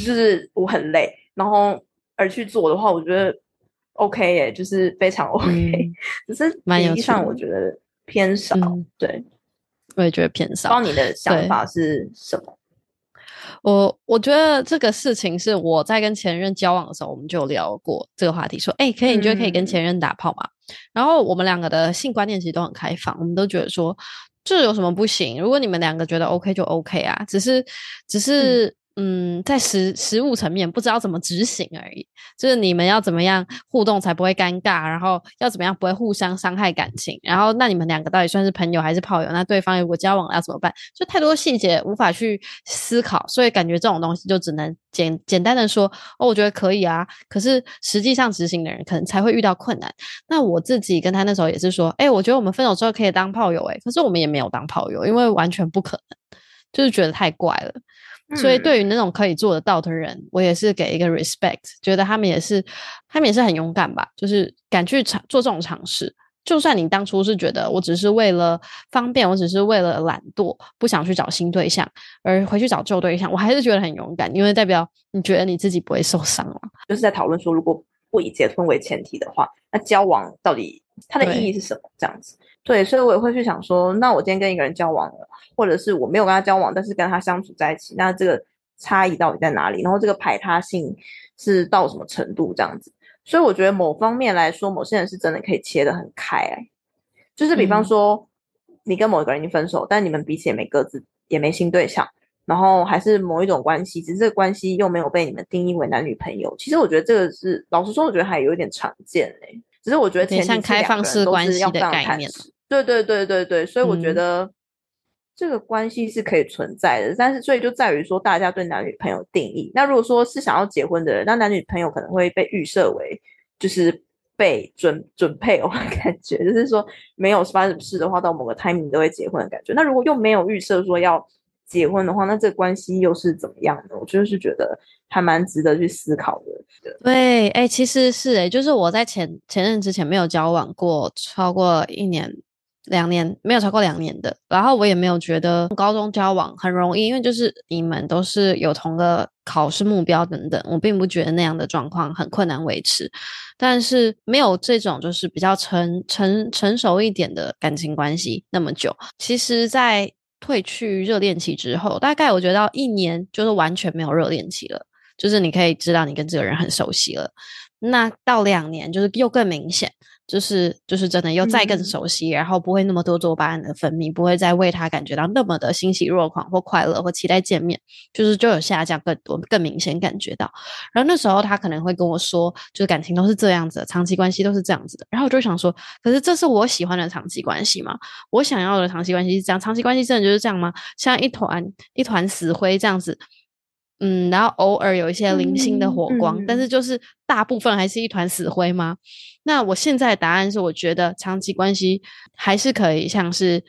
就是我很累，然后而去做的话，我觉得。OK 耶，就是非常 <laughs> OK，嗯、只是比例上我觉得偏少。嗯、对，我也觉得偏少。不知道你的想法是什么？我我觉得这个事情是我在跟前任交往的时候，我们就聊过这个话题，说，哎、欸，可以，你觉得可以跟前任打炮吗？嗯、然后我们两个的性观念其实都很开放，我们都觉得说，这有什么不行？如果你们两个觉得 OK 就 OK 啊，只是，只是。嗯，在实实物层面不知道怎么执行而已，就是你们要怎么样互动才不会尴尬，然后要怎么样不会互相伤害感情，然后那你们两个到底算是朋友还是炮友？那对方如果交往了要怎么办？就太多细节无法去思考，所以感觉这种东西就只能简简单的说哦，我觉得可以啊。可是实际上执行的人可能才会遇到困难。那我自己跟他那时候也是说，哎，我觉得我们分手之后可以当炮友，哎，可是我们也没有当炮友，因为完全不可能，就是觉得太怪了。所以，对于那种可以做得到的人，嗯、我也是给一个 respect，觉得他们也是，他们也是很勇敢吧，就是敢去尝做这种尝试。就算你当初是觉得我只是为了方便，我只是为了懒惰，不想去找新对象，而回去找旧对象，我还是觉得很勇敢，因为代表你觉得你自己不会受伤了。就是在讨论说，如果不以结婚为前提的话，那交往到底它的意义是什么？这样子。对，所以我也会去想说，那我今天跟一个人交往了，或者是我没有跟他交往，但是跟他相处在一起，那这个差异到底在哪里？然后这个排他性是到什么程度？这样子，所以我觉得某方面来说，某些人是真的可以切得很开，欸，就是比方说，嗯、你跟某一个人已经分手，但你们彼此也没各自也没新对象，然后还是某一种关系，只是这个关系又没有被你们定义为男女朋友。其实我觉得这个是老实说，我觉得还有一点常见嘞，欸。只是我觉得前开放式关系的概念。对对对对对，所以我觉得这个关系是可以存在的，嗯、但是所以就在于说大家对男女朋友定义。那如果说是想要结婚的人，那男女朋友可能会被预设为就是被准准配偶的感觉，就是说没有发生什么事的话，到某个 timing 都会结婚的感觉。那如果又没有预设说要结婚的话，那这个关系又是怎么样呢？我就是觉得还蛮值得去思考的。对，哎、欸，其实是哎、欸，就是我在前前任之前没有交往过超过一年。两年没有超过两年的，然后我也没有觉得高中交往很容易，因为就是你们都是有同个考试目标等等，我并不觉得那样的状况很困难维持，但是没有这种就是比较成成成熟一点的感情关系那么久。其实，在褪去热恋期之后，大概我觉得到一年就是完全没有热恋期了，就是你可以知道你跟这个人很熟悉了。那到两年就是又更明显。就是就是真的又再更熟悉，嗯、然后不会那么多多巴胺的分泌，不会再为他感觉到那么的欣喜若狂或快乐或期待见面，就是就有下降更多更明显感觉到。然后那时候他可能会跟我说，就是感情都是这样子的，长期关系都是这样子的。然后我就想说，可是这是我喜欢的长期关系吗？我想要的长期关系是这样，长期关系真的就是这样吗？像一团一团死灰这样子。嗯，然后偶尔有一些零星的火光，嗯嗯、但是就是大部分还是一团死灰吗？那我现在的答案是，我觉得长期关系还是可以像是，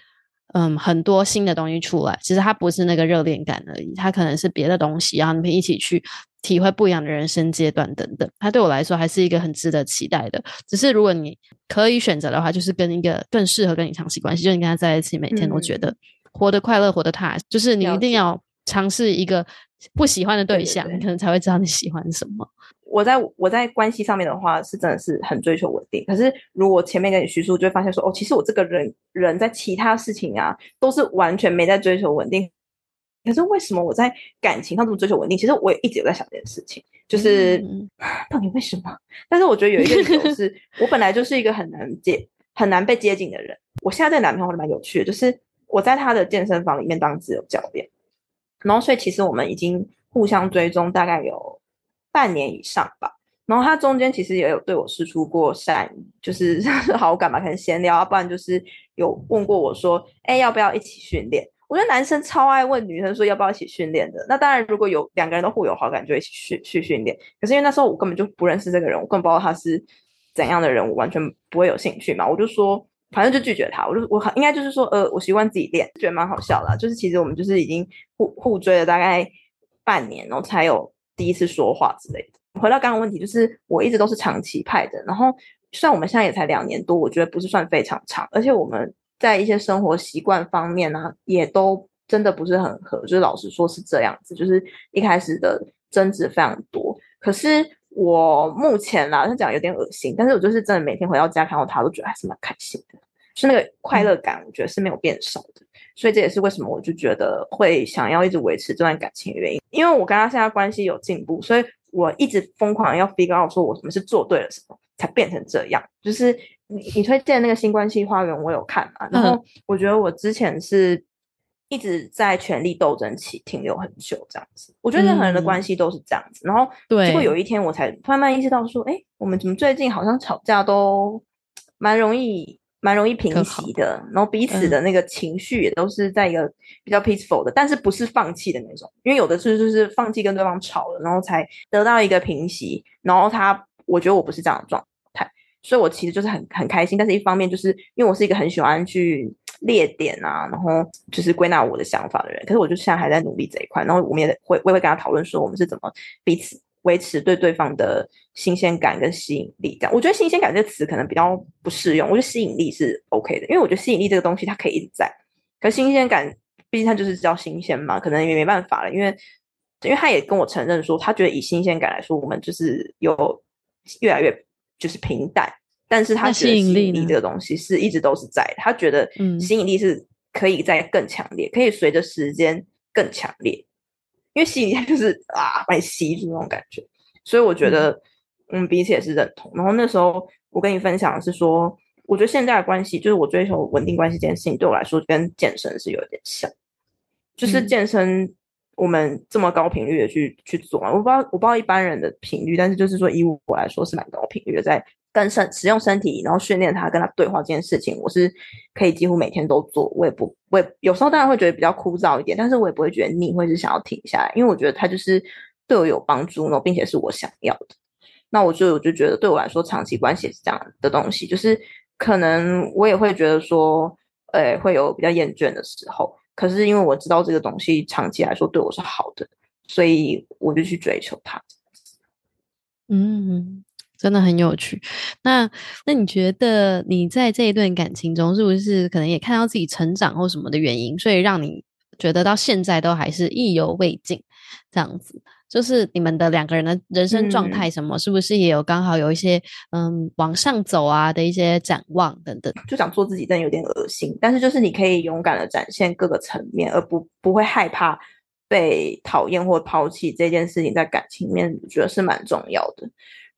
嗯，很多新的东西出来，其实它不是那个热恋感而已，它可能是别的东西，然后你们一起去体会不一样的人生阶段等等。它对我来说还是一个很值得期待的。只是如果你可以选择的话，就是跟一个更适合跟你长期关系，就是你跟他在一起，每天都觉得活得快乐，活得踏实，就是你一定要尝试一个。不喜欢的对象，对对对，你可能才会知道你喜欢什么。我在我在关系上面的话，是真的是很追求稳定。可是如果前面跟你叙述，就会发现说，哦，其实我这个人人在其他事情啊，都是完全没在追求稳定。可是为什么我在感情上这么追求稳定？其实我也一直有在想这件事情，就是、嗯、到底为什么？但是我觉得有一个理由是，<laughs> 我本来就是一个很难接、很难被接近的人。我现在这个男朋友还蛮有趣的，就是我在他的健身房里面当自由教练。然后，所以其实我们已经互相追踪大概有半年以上吧。然后他中间其实也有对我释出过善意，<laughs> 就是好感嘛，可能闲聊啊，不然就是有问过我说：“哎，要不要一起训练？”我觉得男生超爱问女生说要不要一起训练的。那当然，如果有两个人都互有好感，就一起去去训练。可是因为那时候我根本就不认识这个人，我更不知道他是怎样的人，我完全不会有兴趣嘛。我就说。反正就拒绝他，我就我应该就是说，呃，我习惯自己练，觉得蛮好笑的。就是其实我们就是已经互互追了大概半年，然后才有第一次说话之类的。回到刚刚问题，就是我一直都是长期派的，然后虽然我们现在也才两年多，我觉得不是算非常长，而且我们在一些生活习惯方面呢、也都真的不是很合。就是老实说是这样子，就是一开始的争执非常多。可是我目前啦，他讲有点恶心，但是我就是真的每天回到家看到他，都觉得还是蛮开心的。是那个快乐感，我觉得是没有变少的，所以这也是为什么我就觉得会想要一直维持这段感情的原因。因为我跟他现在关系有进步，所以我一直疯狂要 figure out 说我什么是做对了什么，才变成这样。就是你你推荐那个新关系花园，我有看嘛？然后我觉得我之前是一直在权力斗争期停留很久这样子。我觉得任何人的关系都是这样子。然后结果有一天我才慢慢意识到说，哎，我们怎么最近好像吵架都蛮容易。蛮容易平息的，然后彼此的那个情绪也都是在一个比较 peaceful 的，嗯、但是不是放弃的那种，因为有的是就是放弃跟对方吵了，然后才得到一个平息，然后他我觉得我不是这样的状态，所以我其实就是很很开心，但是一方面就是因为我是一个很喜欢去列点啊，然后就是归纳我的想法的人，可是我就现在还在努力这一块，然后我们也会我也会跟他讨论说我们是怎么彼此。维持对对方的新鲜感跟吸引力这样，我觉得“新鲜感”这个词可能比较不适用。我觉得吸引力是 OK 的，因为我觉得吸引力这个东西它可以一直在。可新鲜感，毕竟它就是叫新鲜嘛，可能也没办法了。因为，因为他也跟我承认说，他觉得以新鲜感来说，我们就是有越来越就是平淡。但是他吸引力这个东西是一直都是在的。他觉得吸引力是可以再更强烈，可以随着时间更强烈。因为吸引力就是啊，把你吸住那种感觉，所以我觉得，嗯，彼此也是认同。然后那时候我跟你分享的是说，我觉得现在的关系，就是我追求稳定关系这件事情，对我来说跟健身是有点像，就是健身我们这么高频率的去去做嘛，我不知道我不知道一般人的频率，但是就是说以我来说是蛮高频率的在跟身使用身体，然后训练他跟他对话这件事情，我是可以几乎每天都做。我也不，我也有时候当然会觉得比较枯燥一点，但是我也不会觉得腻，会是想要停下来，因为我觉得他就是对我有帮助，然后并且是我想要的。那我就我就觉得对我来说，长期关系是这样的东西，就是可能我也会觉得说，呃，会有比较厌倦的时候。可是因为我知道这个东西长期来说对我是好的，所以我就去追求它。嗯，真的很有趣。那那你觉得你在这一段感情中，是不是可能也看到自己成长或什么的原因，所以让你觉得到现在都还是意犹未尽这样子？就是你们的两个人的人生状态，什么、嗯、是不是也有刚好有一些嗯往上走啊的一些展望等等？就想做自己，但有点恶心。但是就是你可以勇敢的展现各个层面，而不不会害怕被讨厌或抛弃这件事情，在感情里面我觉得是蛮重要的。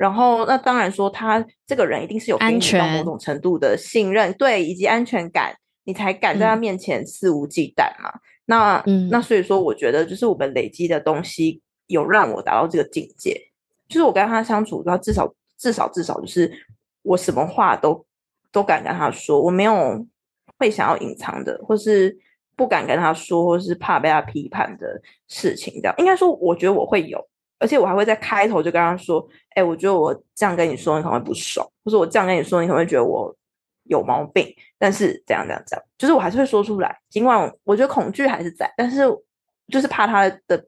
然后那当然说他这个人一定是有给你到某种程度的信任，对，以及安全感，你才敢在他面前肆无忌惮嘛。嗯、那嗯，那所以说我觉得就是我们累积的东西。有让我达到这个境界，就是我跟他相处，他至少至少至少就是我什么话都都敢跟他说，我没有会想要隐藏的，或是不敢跟他说，或是怕被他批判的事情。这样应该说，我觉得我会有，而且我还会在开头就跟他说：“哎，我觉得我这样跟你说，你可能会不爽，或者我这样跟你说，你可能会觉得我有毛病。”但是这样这样这样，就是我还是会说出来，尽管我觉得恐惧还是在，但是就是怕他的。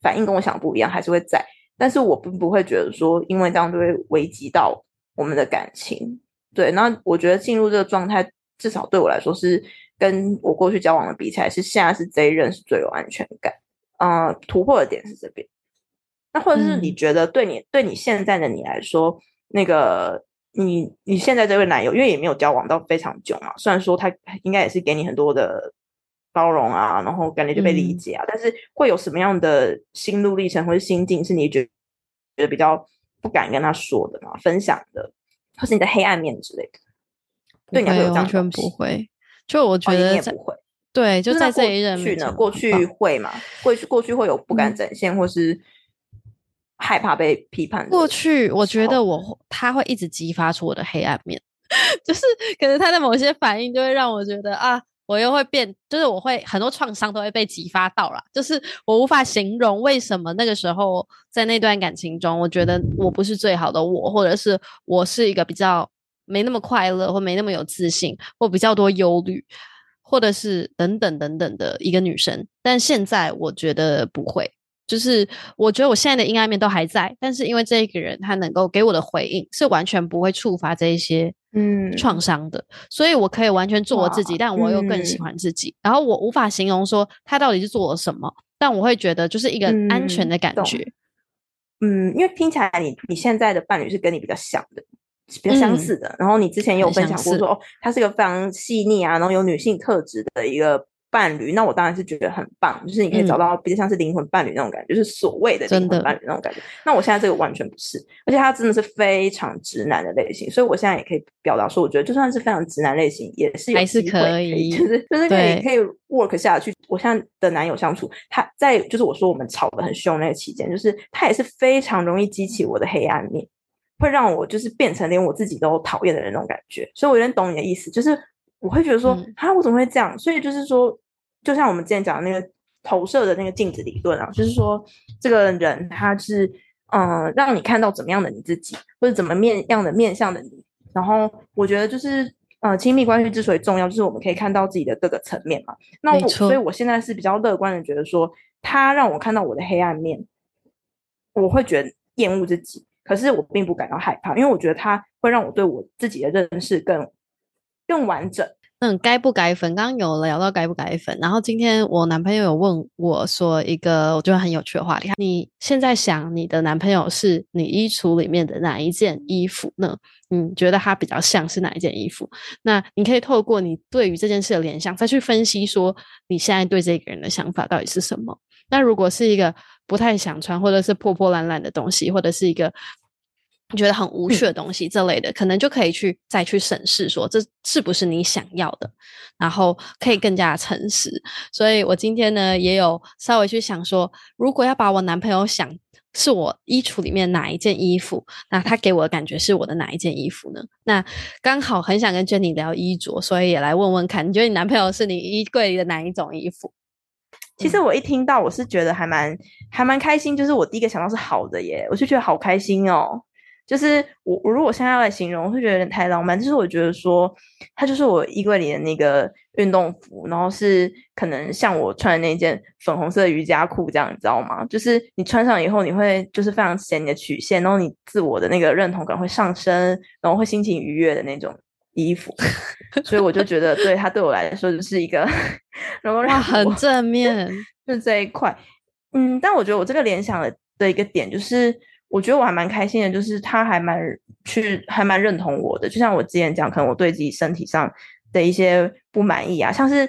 反应跟我想不一样，还是会在，但是我并不会觉得说，因为这样就会危及到我们的感情。对，那我觉得进入这个状态，至少对我来说是跟我过去交往的比起来，是现在是这一任是最有安全感。嗯、突破的点是这边。那或者是你觉得对你、嗯、对你现在的你来说，那个你你现在这位男友，因为也没有交往到非常久嘛，虽然说他应该也是给你很多的。包容啊，然后感觉就被理解啊，嗯、但是会有什么样的心路历程或者心境是你觉觉得比较不敢跟他说的嘛？分享的，或是你的黑暗面之类的？对，你会有完全不会。就我觉得、哦、你也不会。对，就在这一任去呢，过去会嘛？过去过去会有不敢展现，嗯、或是害怕被批判。过去我觉得我他会一直激发出我的黑暗面，<laughs> 就是可能他的某些反应就会让我觉得啊。我又会变，就是我会很多创伤都会被激发到啦，就是我无法形容为什么那个时候在那段感情中，我觉得我不是最好的我，或者是我是一个比较没那么快乐，或没那么有自信，或比较多忧虑，或者是等等等等的一个女生。但现在我觉得不会，就是我觉得我现在的阴暗面都还在，但是因为这一个人他能够给我的回应是完全不会触发这一些。嗯，创伤的，所以我可以完全做我自己，但我又更喜欢自己。嗯、然后我无法形容说他到底是做了什么，但我会觉得就是一个安全的感觉。嗯，因为听起来你你现在的伴侣是跟你比较像的，比较相似的。嗯、然后你之前也有分享过说，哦，他是个非常细腻啊，然后有女性特质的一个。伴侣，那我当然是觉得很棒，就是你可以找到比较像是灵魂伴侣那种感觉，嗯、就是所谓的灵魂伴侣那种感觉。那我现在这个完全不是，而且他真的是非常直男的类型，所以我现在也可以表达说，我觉得就算是非常直男类型，也是有机会可以，就是就是可以可以 work 下去。我现在的男友相处，他在就是我说我们吵得很凶那个期间，就是他也是非常容易激起我的黑暗面，会让我就是变成连我自己都讨厌的人那种感觉。所以我有点懂你的意思，就是。我会觉得说，啊，我怎么会这样？所以就是说，就像我们之前讲的那个投射的那个镜子理论啊，就是说，这个人他是，嗯、呃，让你看到怎么样的你自己，或者怎么面样的面向的你。然后我觉得就是，呃，亲密关系之所以重要，就是我们可以看到自己的各个层面嘛。那我，所以我现在是比较乐观的，觉得说，他让我看到我的黑暗面，我会觉得厌恶自己，可是我并不感到害怕，因为我觉得他会让我对我自己的认识更。更完整。那，该不该分？刚刚有聊到该不该分，然后今天我男朋友有问我说一个我觉得很有趣的话题：你现在想你的男朋友是你衣橱里面的哪一件衣服呢？你觉得他比较像是哪一件衣服？那你可以透过你对于这件事的联想，再去分析说你现在对这个人的想法到底是什么。那如果是一个不太想穿，或者是破破烂烂的东西，或者是一个。觉得很无趣的东西，这类的，嗯、可能就可以去再去审视，说这是不是你想要的，然后可以更加诚实。所以我今天呢，也有稍微去想说，如果要把我男朋友想是我衣橱里面哪一件衣服？那他给我的感觉是我的哪一件衣服呢？那刚好很想跟 Jenny 聊衣着，所以也来问问看，你觉得你男朋友是你衣柜里的哪一种衣服？其实我一听到，我是觉得还蛮还蛮开心，就是我第一个想到是好的耶，我就觉得好开心哦。就是我我如果现在要来形容，我会觉得有点太浪漫。就是我觉得说，它就是我衣柜里的那个运动服，然后是可能像我穿的那件粉红色的瑜伽裤这样，你知道吗？就是你穿上以后，你会就是非常显你的曲线，然后你自我的那个认同感会上升，然后会心情愉悦的那种衣服。所以我就觉得，对它对我来说就是一个，然后让很正面，<laughs> 就这一块。嗯，但我觉得我这个联想的的一个点就是。我觉得我还蛮开心的，就是他还蛮去，还蛮认同我的。就像我之前讲，可能我对自己身体上的一些不满意啊，像是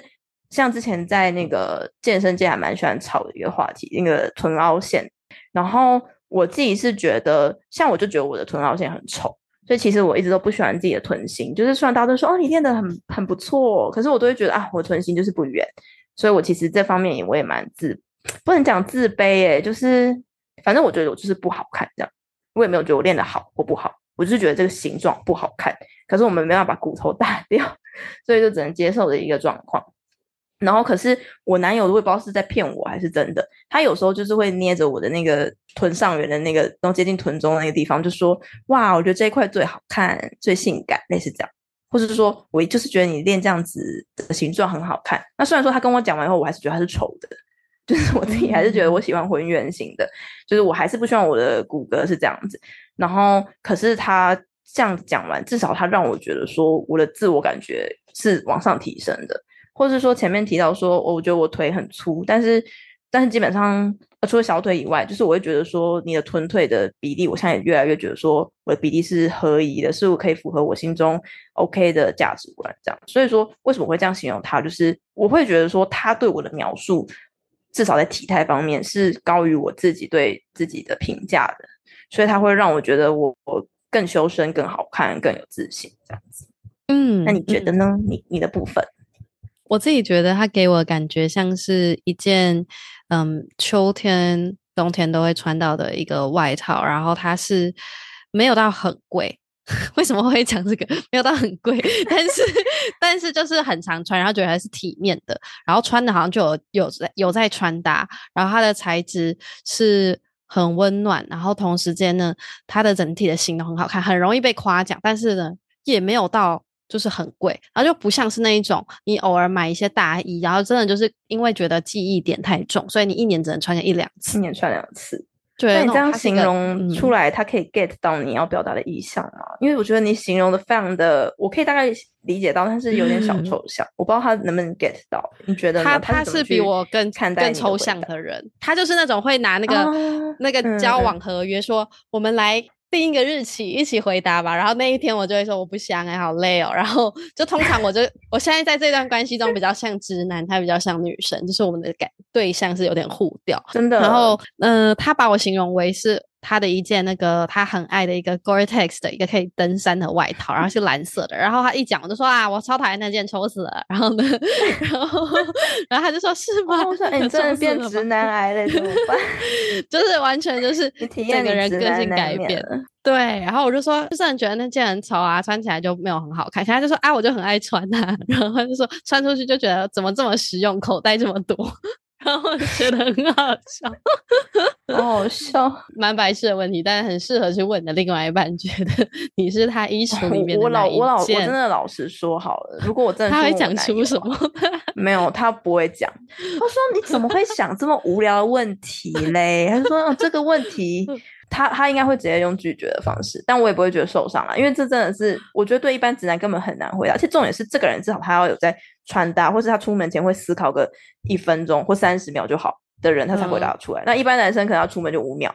像之前在那个健身界还蛮喜欢吵的一个话题，那个臀凹陷。然后我自己是觉得，像我就觉得我的臀凹陷很丑，所以其实我一直都不喜欢自己的臀型。就是虽然大家都说哦，你练得很很不错，可是我都会觉得啊，我臀型就是不圆。所以我其实这方面我也蛮自，不能讲自卑诶，就是。反正我觉得我就是不好看，这样我也没有觉得我练的好或不好，我就是觉得这个形状不好看。可是我们没办法把骨头 <laughs> 打掉，所以就只能接受的一个状况。然后，可是我男友我也不知道是在骗我还是真的，他有时候就是会捏着我的那个臀上缘的那个，然后接近臀中的那个地方，就说：“哇，我觉得这一块最好看，最性感。”类似这样，或者是说我就是觉得你练这样子的形状很好看。那虽然说他跟我讲完以后，我还是觉得他是丑的。就是我自己还是觉得我喜欢浑圆型的，就是我还是不希望我的骨骼是这样子。然后，可是他这样讲完，至少他让我觉得说我的自我感觉是往上提升的，或是说前面提到说，我觉得我腿很粗，但是但是基本上除了小腿以外，就是我会觉得说你的臀腿的比例，我现在也越来越觉得说我的比例是合宜的，是我可以符合我心中 OK 的价值观这样。所以说，为什么会这样形容他？就是我会觉得说他对我的描述。至少在体态方面是高于我自己对自己的评价的，所以它会让我觉得我我更修身、更好看、更有自信这样子。嗯，那你觉得呢？嗯、你你的部分，我自己觉得它给我的感觉像是一件嗯秋天、冬天都会穿到的一个外套，然后它是没有到很贵。<laughs> 为什么会讲这个？<laughs> 没有到很贵，但是但是就是很常穿，然后觉得还是体面的，然后穿的好像就有有在有在穿搭，然后它的材质是很温暖，然后同时间呢，它的整体的型都很好看，很容易被夸奖，但是呢，也没有到就是很贵，然后就不像是那一种你偶尔买一些大衣，然后真的就是因为觉得记忆点太重，所以你一年只能穿一两次，一年穿两次。对，那你这样形容出来，他可以 get 到你要表达的意向吗？嗯、因为我觉得你形容的非常的，我可以大概理解到，但是有点小抽象，嗯、我不知道他能不能 get 到。你觉得他他是比我更更抽象的人，他就是那种会拿那个、啊、那个交往合约说，嗯、我们来。定一个日期一起回答吧，然后那一天我就会说我不想哎、欸，好累哦。然后就通常我就 <laughs> 我现在在这段关系中比较像直男，他比较像女生，就是我们的感对象是有点互调，真的。然后嗯、呃，他把我形容为是。他的一件那个他很爱的一个 Gore-Tex 的一个可以登山的外套，然后是蓝色的。然后他一讲，我就说啊，我超讨厌那件，丑死了。然后呢，<laughs> 然后然后他就说是吗？我说哎，你真的变直男癌了 <laughs> 怎么办？<laughs> 就是完全就是整个人个性改变了。对，然后我就说，就是觉得那件很丑啊，穿起来就没有很好看。现在就说啊，我就很爱穿它、啊。然后他就说穿出去就觉得怎么这么实用，口袋这么多。然后觉得很好笑，好 <laughs> 好笑，蛮白痴的问题，但是很适合去问你的另外一半，觉得你是他衣橱里面的？我老我老我真的老实说好了，如果我真的他会讲出什么？<laughs> 没有，他不会讲。他说你怎么会想这么无聊的问题嘞？他就说哦，这个问题。他他应该会直接用拒绝的方式，但我也不会觉得受伤了，因为这真的是我觉得对一般直男根本很难回答。而且重点是，这个人至少他要有在穿搭，或是他出门前会思考个一分钟或三十秒就好的人，他才回答出来。嗯、那一般男生可能要出门就五秒。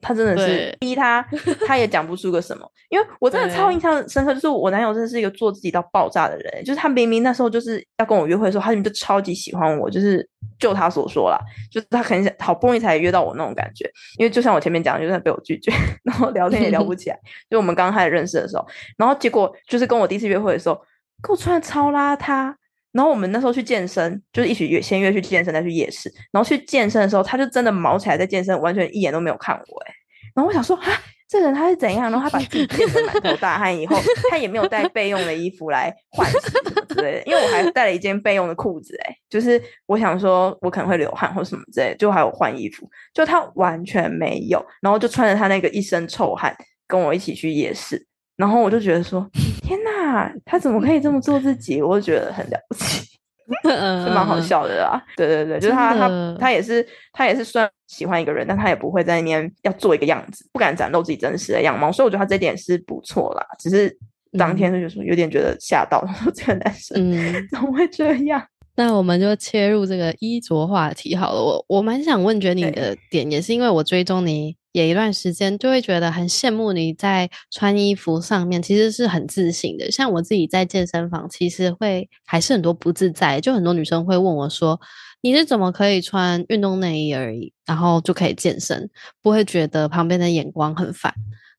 他真的是逼他，<laughs> 他也讲不出个什么。因为我真的超印象深刻，就是我男友真的是一个做自己到爆炸的人。就是他明明那时候就是要跟我约会的时候，他明明就超级喜欢我，就是就他所说啦，就是他很想好不容易才约到我那种感觉。因为就像我前面讲的，就是他被我拒绝，<laughs> 然后聊天也聊不起来。<laughs> 就我们刚开始认识的时候，然后结果就是跟我第一次约会的时候，给我穿的超邋遢。然后我们那时候去健身，就是一起约先约去健身，再去夜市。然后去健身的时候，他就真的毛起来在健身，完全一眼都没有看我哎。然后我想说，啊，这人他是怎样？然后他把自己练得满头大汗以后，他也没有带备用的衣服来换洗什么之类的，因为我还带了一件备用的裤子哎，就是我想说我可能会流汗或什么之类，就还有换衣服，就他完全没有，然后就穿着他那个一身臭汗跟我一起去夜市。然后我就觉得说，天哪，他怎么可以这么做自己？我就觉得很了不起，<laughs> 是蛮好笑的啦。对对对，就是他他他也是他也是算喜欢一个人，但他也不会在那边要做一个样子，不敢展露自己真实的样貌。所以我觉得他这点是不错啦。只是当天就说有点觉得吓到，说、嗯、这个男生怎么会这样？<laughs> 那我们就切入这个衣着话题好了。我我蛮想问觉得你的点，也是因为我追踪你。也一段时间就会觉得很羡慕你在穿衣服上面其实是很自信的。像我自己在健身房，其实会还是很多不自在。就很多女生会问我说：“你是怎么可以穿运动内衣而已，然后就可以健身，不会觉得旁边的眼光很烦？”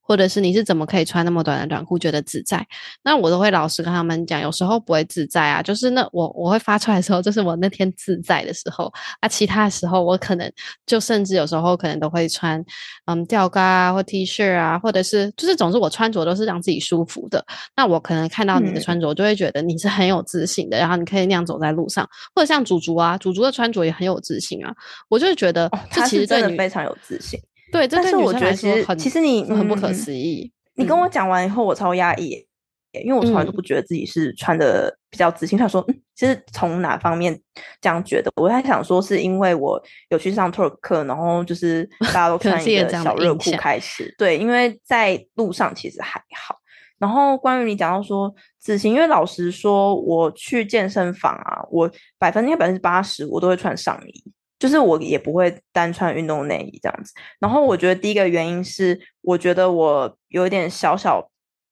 或者是你是怎么可以穿那么短的短裤觉得自在？那我都会老实跟他们讲，有时候不会自在啊，就是那我我会发出来的时候，就是我那天自在的时候啊，其他的时候我可能就甚至有时候可能都会穿嗯吊嘎啊或 T 恤啊，或者是就是总之我穿着都是让自己舒服的。那我可能看到你的穿着，就会觉得你是很有自信的，嗯、然后你可以那样走在路上，或者像竹竹啊，竹竹的穿着也很有自信啊，我就会觉得这其实真的非常有自信。对，但是我觉得其实其实你很不可思议。嗯、你跟我讲完以后，我超压抑，因为我从来都不觉得自己是穿的比较自信。他、嗯、说，嗯，其实从哪方面这样觉得？我在想说，是因为我有去上 Twerk 课，然后就是大家都穿一个小热裤开始。对，因为在路上其实还好。然后关于你讲到说自信，因为老实说，我去健身房啊，我百分应该百分之八十我都会穿上衣。就是我也不会单穿运动内衣这样子，然后我觉得第一个原因是，我觉得我有一点小小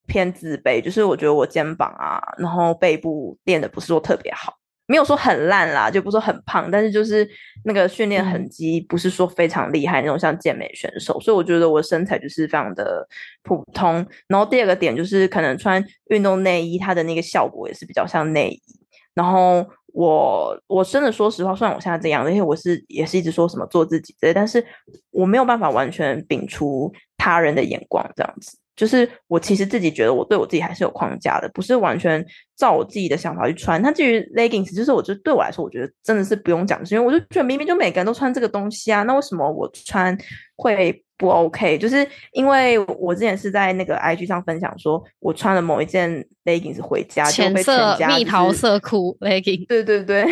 偏自卑，就是我觉得我肩膀啊，然后背部练的不是说特别好，没有说很烂啦，就不说很胖，但是就是那个训练痕迹不是说非常厉害那种像健美选手，所以我觉得我身材就是非常的普通。然后第二个点就是可能穿运动内衣，它的那个效果也是比较像内衣，然后。我我真的说实话，虽然我现在这样，因为我是也是一直说什么做自己之类，但是我没有办法完全摒除他人的眼光，这样子。就是我其实自己觉得我对我自己还是有框架的，不是完全照我自己的想法去穿。那至于 leggings，就是我觉得对我来说，我觉得真的是不用讲，是因为我就觉得明明就每个人都穿这个东西啊，那为什么我穿会不 OK？就是因为我之前是在那个 IG 上分享说，我穿了某一件 leggings 回家，就被全家、就是、蜜桃色裤 leggings，对对对，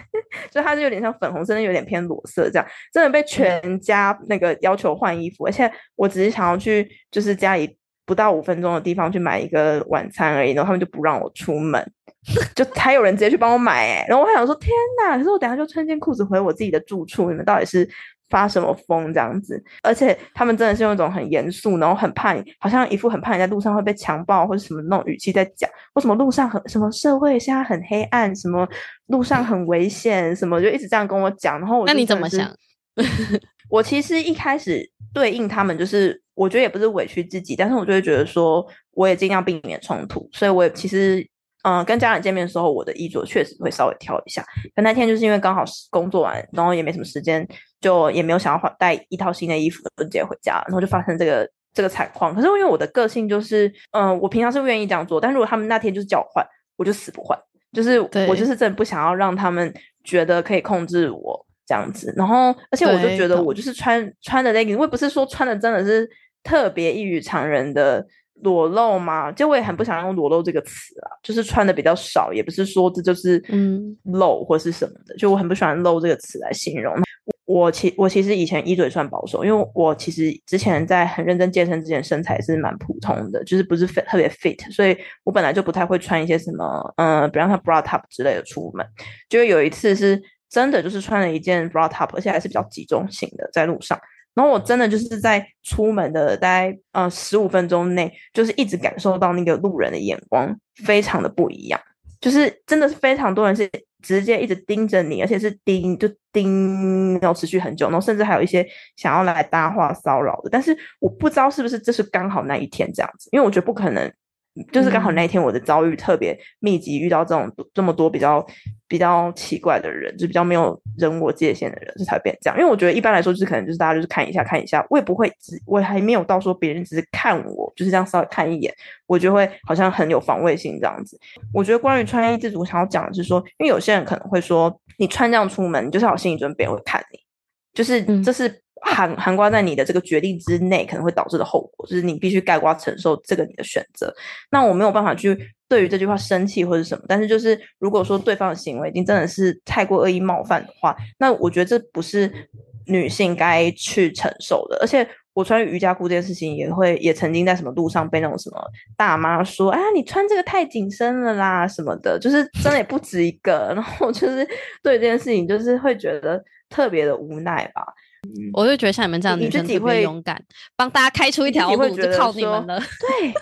<laughs> 就它就有点像粉红色，有点偏裸色这样，真的被全家那个要求换衣服，而且我只是想要去就是家里。不到五分钟的地方去买一个晚餐而已，然后他们就不让我出门，<laughs> 就还有人直接去帮我买哎，然后我还想说天哪，可是我等下就穿件裤子回我自己的住处，你们到底是发什么疯这样子？而且他们真的是用一种很严肃，然后很怕你，好像一副很怕你在路上会被强暴或者什么那种语气在讲，为什么路上很什么社会现在很黑暗，什么路上很危险，什么就一直这样跟我讲，然后我那你怎么想？<laughs> 我其实一开始对应他们就是。我觉得也不是委屈自己，但是我就会觉得说，我也尽量避免冲突，所以我也其实，嗯、呃，跟家人见面的时候，我的衣着确实会稍微挑一下。但那天就是因为刚好工作完，然后也没什么时间，就也没有想要换带一套新的衣服，就直接回家，然后就发生这个这个惨况。可是因为我的个性就是，嗯、呃，我平常是不愿意这样做，但如果他们那天就是叫我换，我就死不换，就是我就是真的不想要让他们觉得可以控制我这样子。然后，而且我就觉得我就是穿穿的那个，我也不是说穿的真的是。特别异于常人的裸露嘛，就我也很不想用裸露这个词啊，就是穿的比较少，也不是说这就是嗯露或是什么的，就我很不喜欢露这个词来形容。我其我其实以前衣着算保守，因为我其实之前在很认真健身之前身材是蛮普通的，就是不是 fit 特别 fit，所以我本来就不太会穿一些什么嗯，比方说 bra top 之类的出门。就有一次是真的就是穿了一件 bra top，而且还是比较集中型的，在路上。然后我真的就是在出门的大概呃十五分钟内，就是一直感受到那个路人的眼光非常的不一样，就是真的是非常多人是直接一直盯着你，而且是盯就盯，然后持续很久，然后甚至还有一些想要来搭话骚扰的。但是我不知道是不是这是刚好那一天这样子，因为我觉得不可能，就是刚好那一天我的遭遇特别密集，遇到这种这么多比较比较奇怪的人，就比较没有人我界限的人，就才会变这样。因为我觉得一般来说，就是可能就是大家就是看一下看一下，我也不会只，我还没有到说别人只是看我，就是这样稍微看一眼，我就会好像很有防卫性这样子。我觉得关于穿衣自主，想要讲的是说，因为有些人可能会说，你穿这样出门，你就是要有心理准备，别人会看你，就是这是。含含瓜在你的这个决定之内，可能会导致的后果，就是你必须盖瓜承受这个你的选择。那我没有办法去对于这句话生气或者什么，但是就是如果说对方的行为已经真的是太过恶意冒犯的话，那我觉得这不是女性该去承受的。而且我穿瑜伽裤这件事情，也会也曾经在什么路上被那种什么大妈说：“哎，你穿这个太紧身了啦什么的。”就是真的也不止一个。然后就是对这件事情，就是会觉得特别的无奈吧。我就觉得像你们这样的女生特别勇敢，帮大家开出一条路，就靠你们了。<laughs> 对，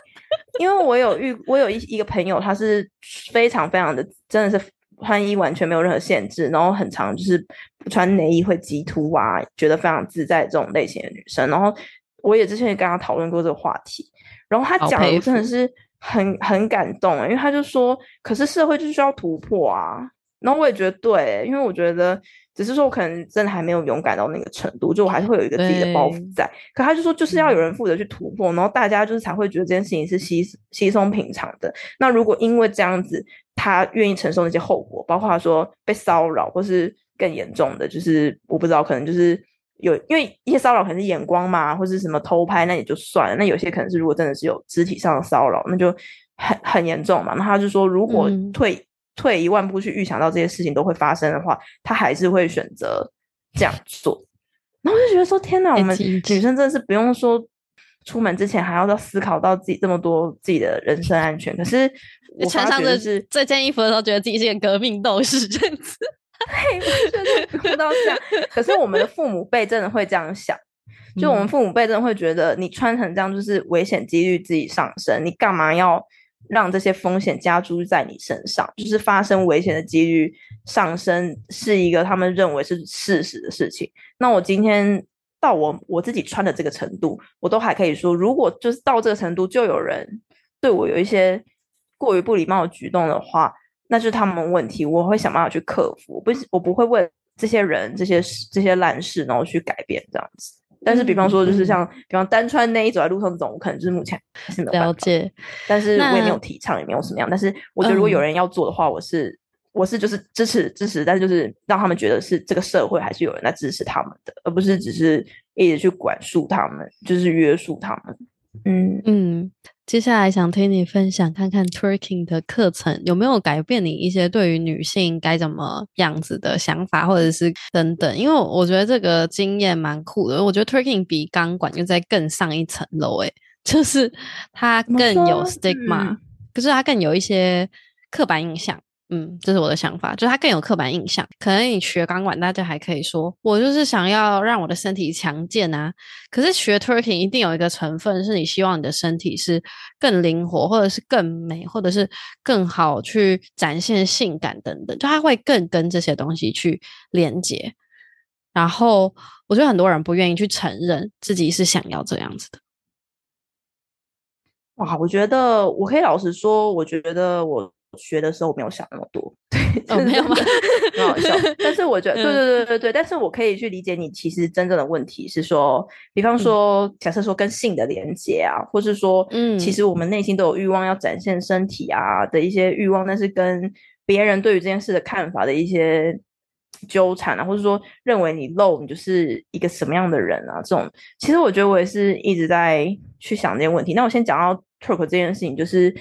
因为我有遇，我有一一个朋友，她是非常非常的，真的是穿衣完全没有任何限制，然后很常就是穿内衣会激突啊，觉得非常自在这种类型的女生。然后我也之前也跟她讨论过这个话题，然后她讲的真的是很很感动，因为她就说，可是社会就需要突破啊。然后我也觉得对，因为我觉得。只是说，我可能真的还没有勇敢到那个程度，就我还是会有一个自己的包袱在。可他就说，就是要有人负责去突破，然后大家就是才会觉得这件事情是稀稀松平常的。那如果因为这样子，他愿意承受那些后果，包括他说被骚扰，或是更严重的，就是我不知道，可能就是有因为一些骚扰可能是眼光嘛，或是什么偷拍，那也就算了。那有些可能是如果真的是有肢体上的骚扰，那就很很严重嘛。那他就说，如果退。嗯退一万步去预想到这些事情都会发生的话，他还是会选择这样做。然后我就觉得说，天哪，我们女生真的是不用说出门之前还要到思考到自己这么多自己的人身安全。可是我穿上这是这件衣服的时候，觉得自己是革命斗士这样子。<laughs> 对，我觉得不到这样。可是我们的父母辈真的会这样想，就我们父母辈真的会觉得你穿成这样就是危险几率自己上升，你干嘛要？让这些风险加诸在你身上，就是发生危险的几率上升，是一个他们认为是事实的事情。那我今天到我我自己穿的这个程度，我都还可以说，如果就是到这个程度，就有人对我有一些过于不礼貌的举动的话，那就是他们问题，我会想办法去克服。我不我不会为这些人这些这些烂事，然后去改变这样子。但是，比方说，就是像，比方单穿内衣走在路上这种，我可能就是目前是没有了解。但是我也没有提倡，也没有什么样。但是，我觉得如果有人要做的话，我是、嗯、我是就是支持支持，但是就是让他们觉得是这个社会还是有人在支持他们的，而不是只是一直去管束他们，就是约束他们。嗯嗯。接下来想听你分享，看看 twerking 的课程有没有改变你一些对于女性该怎么样子的想法，或者是等等。因为我觉得这个经验蛮酷的，我觉得 twerking 比钢管又在更上一层楼，诶，<laughs> 就是它更有 stigma，嗯，可是它更有一些刻板印象。嗯，这是我的想法，就是他更有刻板印象。可能你学钢管，大家还可以说，我就是想要让我的身体强健啊。可是学 twerking 一定有一个成分，是你希望你的身体是更灵活，或者是更美，或者是更好去展现性感等等，就他会更跟这些东西去连接。然后，我觉得很多人不愿意去承认自己是想要这样子的。哇，我觉得我可以老实说，我觉得我。学的时候我没有想那么多，<laughs> 对，哦、没有吗？<laughs> 很好笑。但是我觉得，对对对对对，但是我可以去理解你其实真正的问题是说，比方说，嗯、假设说跟性的连接啊，或是说，嗯，其实我们内心都有欲望要展现身体啊的一些欲望，但是跟别人对于这件事的看法的一些纠缠啊，或者说认为你露你就是一个什么样的人啊，这种，其实我觉得我也是一直在去想这些问题。那我先讲到 twerk 这件事情，就是。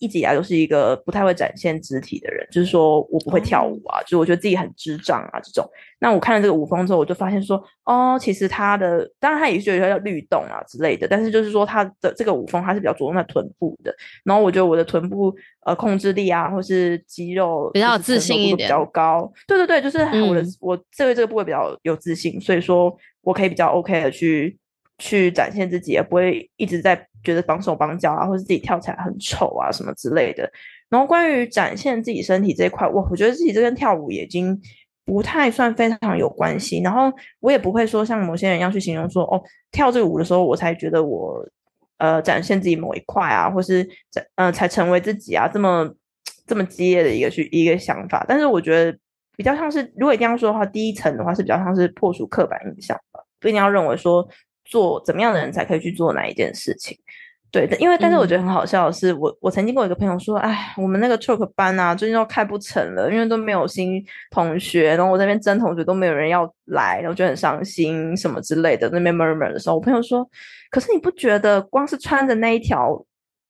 一直以来都是一个不太会展现肢体的人，就是说我不会跳舞啊，就是我觉得自己很智障啊这种。那我看了这个舞风之后，我就发现说，哦，其实他的当然他也是觉得要律动啊之类的，但是就是说他的这个舞风他是比较着重在臀部的。然后我觉得我的臀部呃控制力啊，或是肌肉比较自信一点，比较高。对对对，就是我的、嗯、我这个这个部位比较有自信，所以说我可以比较 OK 的去去展现自己，也不会一直在。觉得绑手绑脚啊，或者自己跳起来很丑啊，什么之类的。然后关于展现自己身体这一块，我我觉得自己这跟跳舞已经不太算非常有关系。然后我也不会说像某些人一样去形容说，哦，跳这个舞的时候，我才觉得我呃展现自己某一块啊，或是呃才成为自己啊，这么这么激烈的一个去一个想法。但是我觉得比较像是，如果一定要说的话，第一层的话是比较像是破除刻板印象吧，不一定要认为说做怎么样的人才可以去做哪一件事情。对的，因为但是我觉得很好笑的是，嗯、我我曾经跟我一个朋友说，哎，我们那个 Chalk 班啊，最近都开不成了，因为都没有新同学，然后我那边真同学都没有人要来，然后就很伤心什么之类的。那边 murmur 的时候，我朋友说，可是你不觉得光是穿着那一条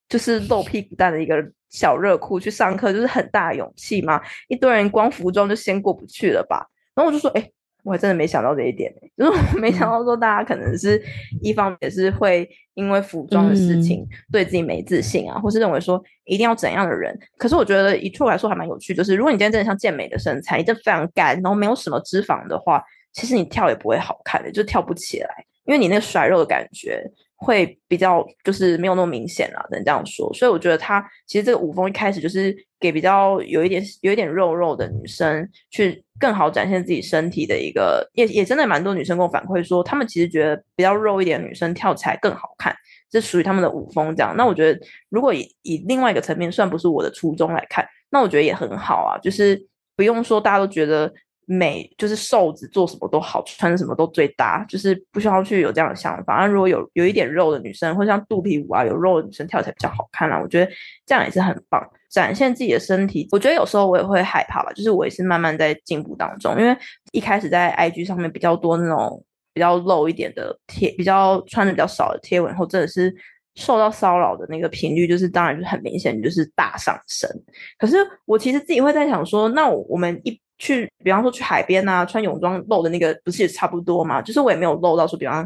就是露屁股蛋的一个小热裤去上课，就是很大的勇气吗？一堆人光服装就先过不去了吧？然后我就说，哎。我还真的没想到这一点，就是我没想到说大家可能是一方面也是会因为服装的事情对自己没自信啊，嗯、或是认为说一定要怎样的人。可是我觉得以 Chalk 来说还蛮有趣，就是如果你今天真的像健美的身材，你真的非常干，然后没有什么脂肪的话，其实你跳也不会好看的，就跳不起来，因为你那个甩肉的感觉。会比较就是没有那么明显了，能这样说。所以我觉得他其实这个舞风一开始就是给比较有一点有一点肉肉的女生去更好展现自己身体的一个，也也真的蛮多女生跟我反馈说，她们其实觉得比较肉一点的女生跳起来更好看，这属于他们的舞风这样。那我觉得如果以以另外一个层面，算不是我的初衷来看，那我觉得也很好啊，就是不用说大家都觉得。美就是瘦子做什么都好，穿什么都最搭，就是不需要去有这样的想法。那如果有有一点肉的女生，或像肚皮舞啊，有肉的女生跳起来比较好看啊，我觉得这样也是很棒，展现自己的身体。我觉得有时候我也会害怕吧，就是我也是慢慢在进步当中。因为一开始在 IG 上面比较多那种比较露一点的贴，比较穿的比较少的贴文后，真的是受到骚扰的那个频率，就是当然就是很明显，就是大上升。可是我其实自己会在想说，那我们一。去，比方说去海边啊，穿泳装露的那个不是也差不多嘛？就是我也没有露到说，比方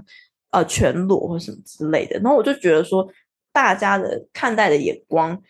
呃全裸或什么之类的。然后我就觉得说，大家的看待的眼光，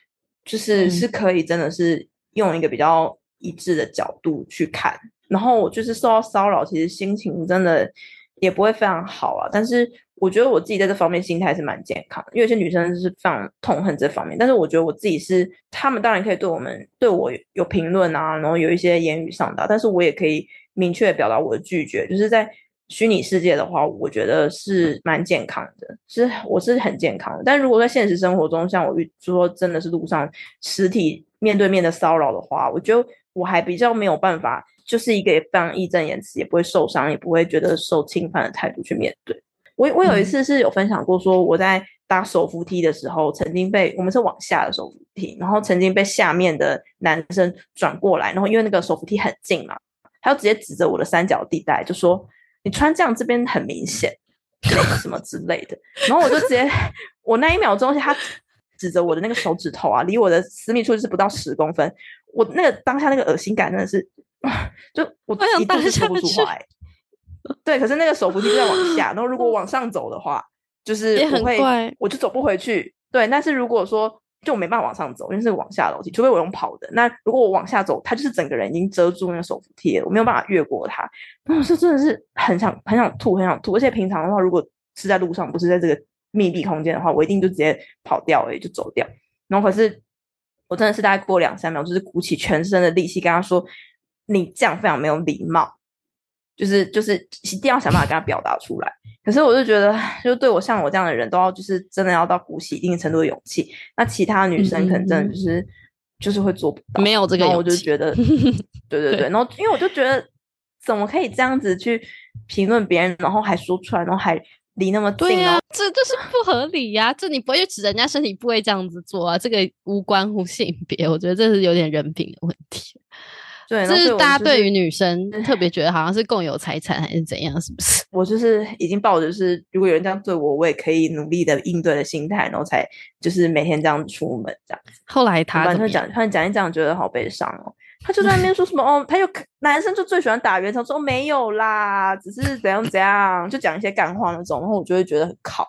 就是是可以真的是用一个比较一致的角度去看。然后我就是受到骚扰，其实心情真的也不会非常好啊。但是。我觉得我自己在这方面心态是蛮健康的，因为有些女生是非常痛恨这方面，但是我觉得我自己是，她们当然可以对我们对我有评论啊，然后有一些言语上的，但是我也可以明确表达我的拒绝。就是在虚拟世界的话，我觉得是蛮健康的，是我是很健康的。但如果在现实生活中，像我遇说真的是路上实体面对面的骚扰的话，我觉得我还比较没有办法，就是一个非常义正言辞，也不会受伤，也不会觉得受侵犯的态度去面对。我我有一次是有分享过，说我在搭手扶梯的时候，曾经被我们是往下的手扶梯，然后曾经被下面的男生转过来，然后因为那个手扶梯很近嘛，他就直接指着我的三角地带，就说你穿这样这边很明显，什么之类的，然后我就直接，我那一秒钟，他指着我的那个手指头啊，离我的私密处就是不到十公分，我那个当下那个恶心感真的是，就我一度是说不出话来。<laughs> 对，可是那个手扶梯在往下，然后如果往上走的话，就是我会，我就走不回去。对，但是如果说就我没办法往上走，因为是往下楼梯，除非我用跑的。那如果我往下走，它就是整个人已经遮住那个手扶梯了，我没有办法越过它。那我是真的是很想很想吐，很想吐。而且平常的话，如果是在路上，不是在这个密闭空间的话，我一定就直接跑掉，哎，就走掉。然后可是我真的是大概过两三秒，就是鼓起全身的力气跟他说：“你这样非常没有礼貌。”就是就是一定要想办法跟他表达出来，可是我就觉得，就对我像我这样的人都要就是真的要到鼓起一定程度的勇气。那其他女生可能真的就是、嗯、就是会做不到，没有这个勇气。我就觉得，对对对，对然后因为我就觉得，怎么可以这样子去评论别人，然后还说出来，然后还离那么近？对呀、啊，这这是不合理呀、啊！这你不会去指人家身体不会这样子做啊？这个无关乎性别，我觉得这是有点人品的问题。对，这是大家对于女生特别觉得好像是共有财产还是怎样，是不是？<laughs> 我就是已经抱着是，如果有人这样对我，我也可以努力的应对的心态，然后才就是每天这样出门这样。后来他讲，他讲一讲，觉得好悲伤哦。他就在那边说什么哦，他又男生就最喜欢打圆场，说没有啦，只是怎样怎样，就讲一些干话那种，然后我就会觉得很靠，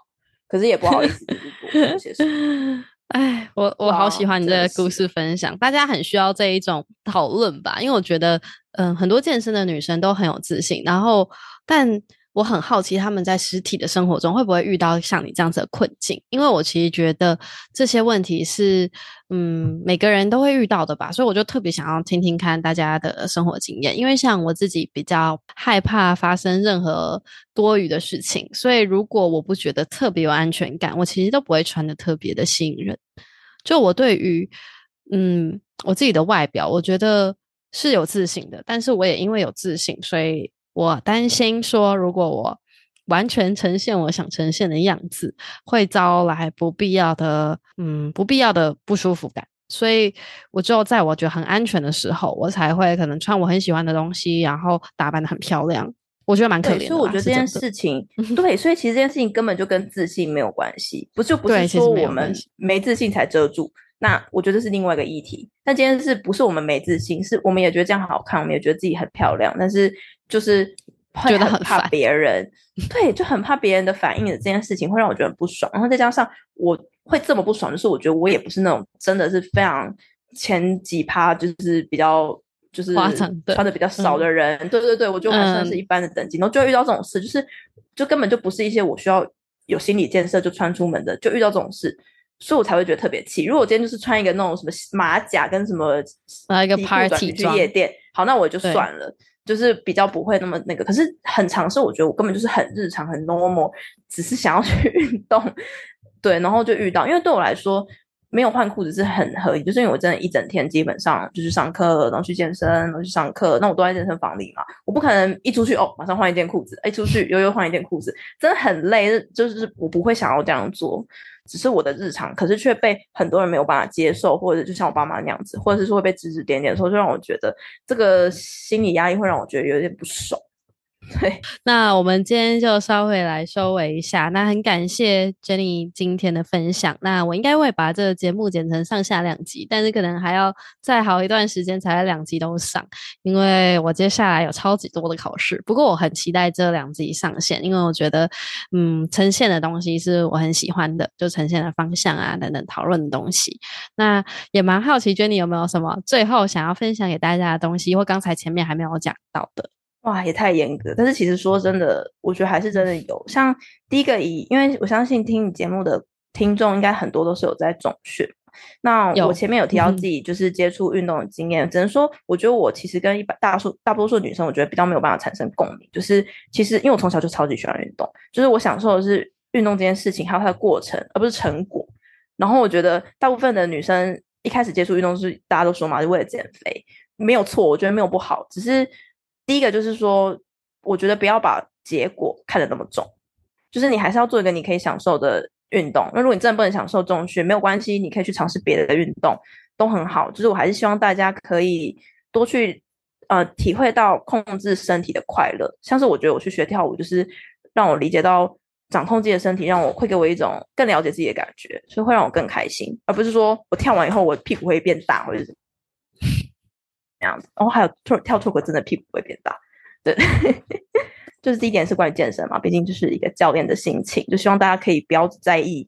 可是也不好意思多说些什么。哎，我我好喜欢你这个故事分享，大家很需要这一种讨论吧，因为我觉得，嗯、呃，很多健身的女生都很有自信，然后，但我很好奇他们在实体的生活中会不会遇到像你这样子的困境，因为我其实觉得这些问题是，嗯，每个人都会遇到的吧，所以我就特别想要听听看大家的生活经验，因为像我自己比较害怕发生任何多余的事情，所以如果我不觉得特别有安全感，我其实都不会穿得特别的吸引人。就我对于嗯，我自己的外表，我觉得是有自信的，但是我也因为有自信，所以我担心说，如果我完全呈现我想呈现的样子，会招来不必要的，嗯，不必要的不舒服感。所以，我只有在我觉得很安全的时候，我才会可能穿我很喜欢的东西，然后打扮的很漂亮。我觉得蛮可怜的。所以我觉得这件事情，<laughs> 对，所以其实这件事情根本就跟自信没有关系，不就不是说我们没自信才遮住。那我觉得是另外一个议题。但今天是不是我们没自信？是我们也觉得这样好看，我们也觉得自己很漂亮，但是就是觉得很怕别人，对，就很怕别人的反应的这件事情会让我觉得很不爽。然后再加上我会这么不爽，就是我觉得我也不是那种真的是非常前几趴，就是比较。就是穿的比较少的人，对对对，我就还算是一般的等级，嗯、然后就会遇到这种事，就是就根本就不是一些我需要有心理建设就穿出门的，就遇到这种事，所以我才会觉得特别气。如果我今天就是穿一个那种什么马甲跟什么啊一个 party 去夜店，好，那我就算了，就是比较不会那么那个。可是很常是我觉得我根本就是很日常很 normal，只是想要去 <laughs> 运动，对，然后就遇到，因为对我来说。没有换裤子是很合理，就是因为我真的一整天基本上就是上课，然后去健身，然后去上课，那我都在健身房里嘛，我不可能一出去哦，马上换一件裤子，一出去又又换一件裤子，真的很累，就是我不会想要这样做，只是我的日常，可是却被很多人没有办法接受，或者就像我爸妈那样子，或者是说会被指指点点的时候，就让我觉得这个心理压力会让我觉得有点不爽。对，那我们今天就稍微来收尾一下。那很感谢 Jenny 今天的分享。那我应该会把这个节目剪成上下两集，但是可能还要再好一段时间才两集都上，因为我接下来有超级多的考试。不过我很期待这两集上线，因为我觉得，嗯，呈现的东西是我很喜欢的，就呈现的方向啊等等讨论的东西。那也蛮好奇 Jenny 有没有什么最后想要分享给大家的东西，或刚才前面还没有讲到的。哇，也太严格。但是其实说真的，我觉得还是真的有。像第一个以，因为我相信听你节目的听众应该很多都是有在总训。那我前面有提到自己就是接触运动的经验，嗯、只能说我觉得我其实跟一般大数大多数女生，我觉得比较没有办法产生共鸣。就是其实因为我从小就超级喜欢运动，就是我享受的是运动这件事情，还有它的过程，而不是成果。然后我觉得大部分的女生一开始接触运动是大家都说嘛，就为了减肥，没有错，我觉得没有不好，只是。第一个就是说，我觉得不要把结果看得那么重，就是你还是要做一个你可以享受的运动。那如果你真的不能享受重训，没有关系，你可以去尝试别的运动，都很好。就是我还是希望大家可以多去呃体会到控制身体的快乐。像是我觉得我去学跳舞，就是让我理解到掌控自己的身体，让我会给我一种更了解自己的感觉，所以会让我更开心，而不是说我跳完以后我屁股会变大或者是。这样子，然后还有跳跳脱轨，真的屁股会变大，对，<laughs> 就是第一点是关于健身嘛，毕竟就是一个教练的心情，就希望大家可以不要在意，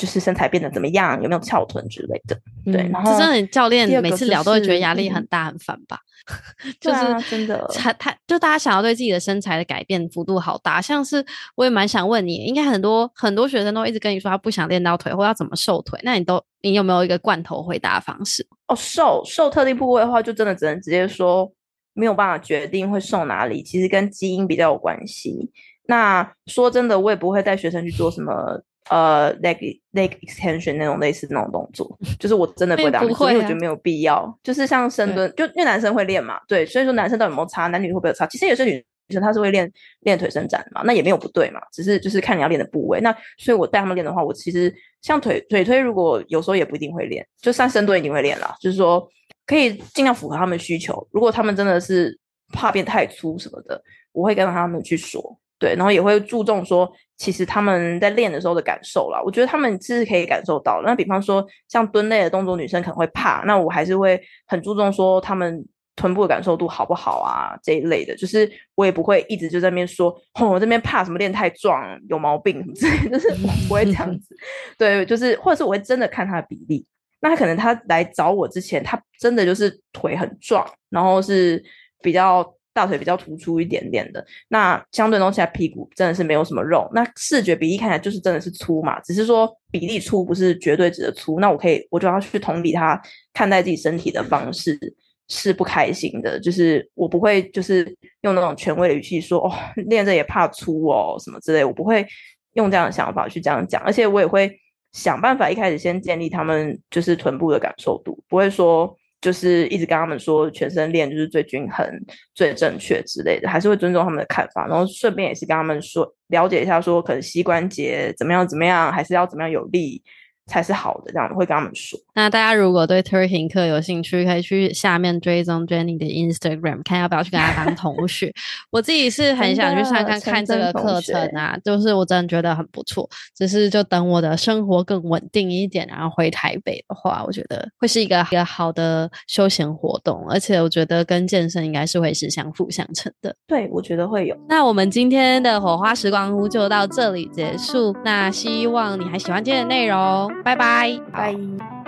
就是身材变得怎么样，有没有翘臀之类的，对。然后，真的教练每次聊都会觉得压力很大，很烦吧？<laughs> 就是真的，他他就大家想要对自己的身材的改变幅度好大，像是我也蛮想问你，应该很多很多学生都一直跟你说他不想练到腿，或要怎么瘦腿，那你都你有没有一个罐头回答方式？哦，瘦瘦特定部位的话，就真的只能直接说没有办法决定会瘦哪里，其实跟基因比较有关系。那说真的，我也不会带学生去做什么。呃，leg leg extension 那种类似那种动作，就是我真的不会当，所以我觉得没有必要。就是像深蹲，就因为男生会练嘛，对，所以说男生到底有没有差，男女会不会有差？其实有些女生她是会练练腿伸展嘛，那也没有不对嘛，只是就是看你要练的部位。那所以我带他们练的话，我其实像腿腿推，如果有时候也不一定会练，就像深蹲一定会练啦，就是说可以尽量符合他们需求。如果他们真的是怕变太粗什么的，我会跟他们去说。对，然后也会注重说，其实他们在练的时候的感受啦，我觉得他们是可以感受到。那比方说像蹲类的动作，女生可能会怕，那我还是会很注重说他们臀部的感受度好不好啊这一类的。就是我也不会一直就在那边说，哦，我这边怕什么练太壮有毛病什么之类，就是我不会这样 <laughs> 子。对，就是或者是我会真的看他的比例。那他可能他来找我之前，他真的就是腿很壮，然后是比较。大腿比较突出一点点的，那相对弄起来屁股真的是没有什么肉，那视觉比例看起来就是真的是粗嘛，只是说比例粗不是绝对值的粗。那我可以，我就要去同理他看待自己身体的方式是不开心的，就是我不会就是用那种权威的语气说哦，练着也怕粗哦什么之类，我不会用这样的想法去这样讲，而且我也会想办法一开始先建立他们就是臀部的感受度，不会说就是一直跟他们说全身练就是最均衡、最正确之类的，还是会尊重他们的看法，然后顺便也是跟他们说了解一下，说可能膝关节怎么样怎么样，还是要怎么样有力。才是好的，这样会跟他们说。那大家如果对 Twerking 课有兴趣，可以去下面追踪 Jenny 的 Instagram，看要不要去跟她当同学。我自己是很想去上看看这个课程啊，就是我真的觉得很不错。只是就等我的生活更稳定一点，然后回台北的话，我觉得会是一个一个好的休闲活动，而且我觉得跟健身应该是会是相辅相成的。对，我觉得会有。那我们今天的火花时光屋就到这里结束。那希望你还喜欢今天的内容。拜拜，拜。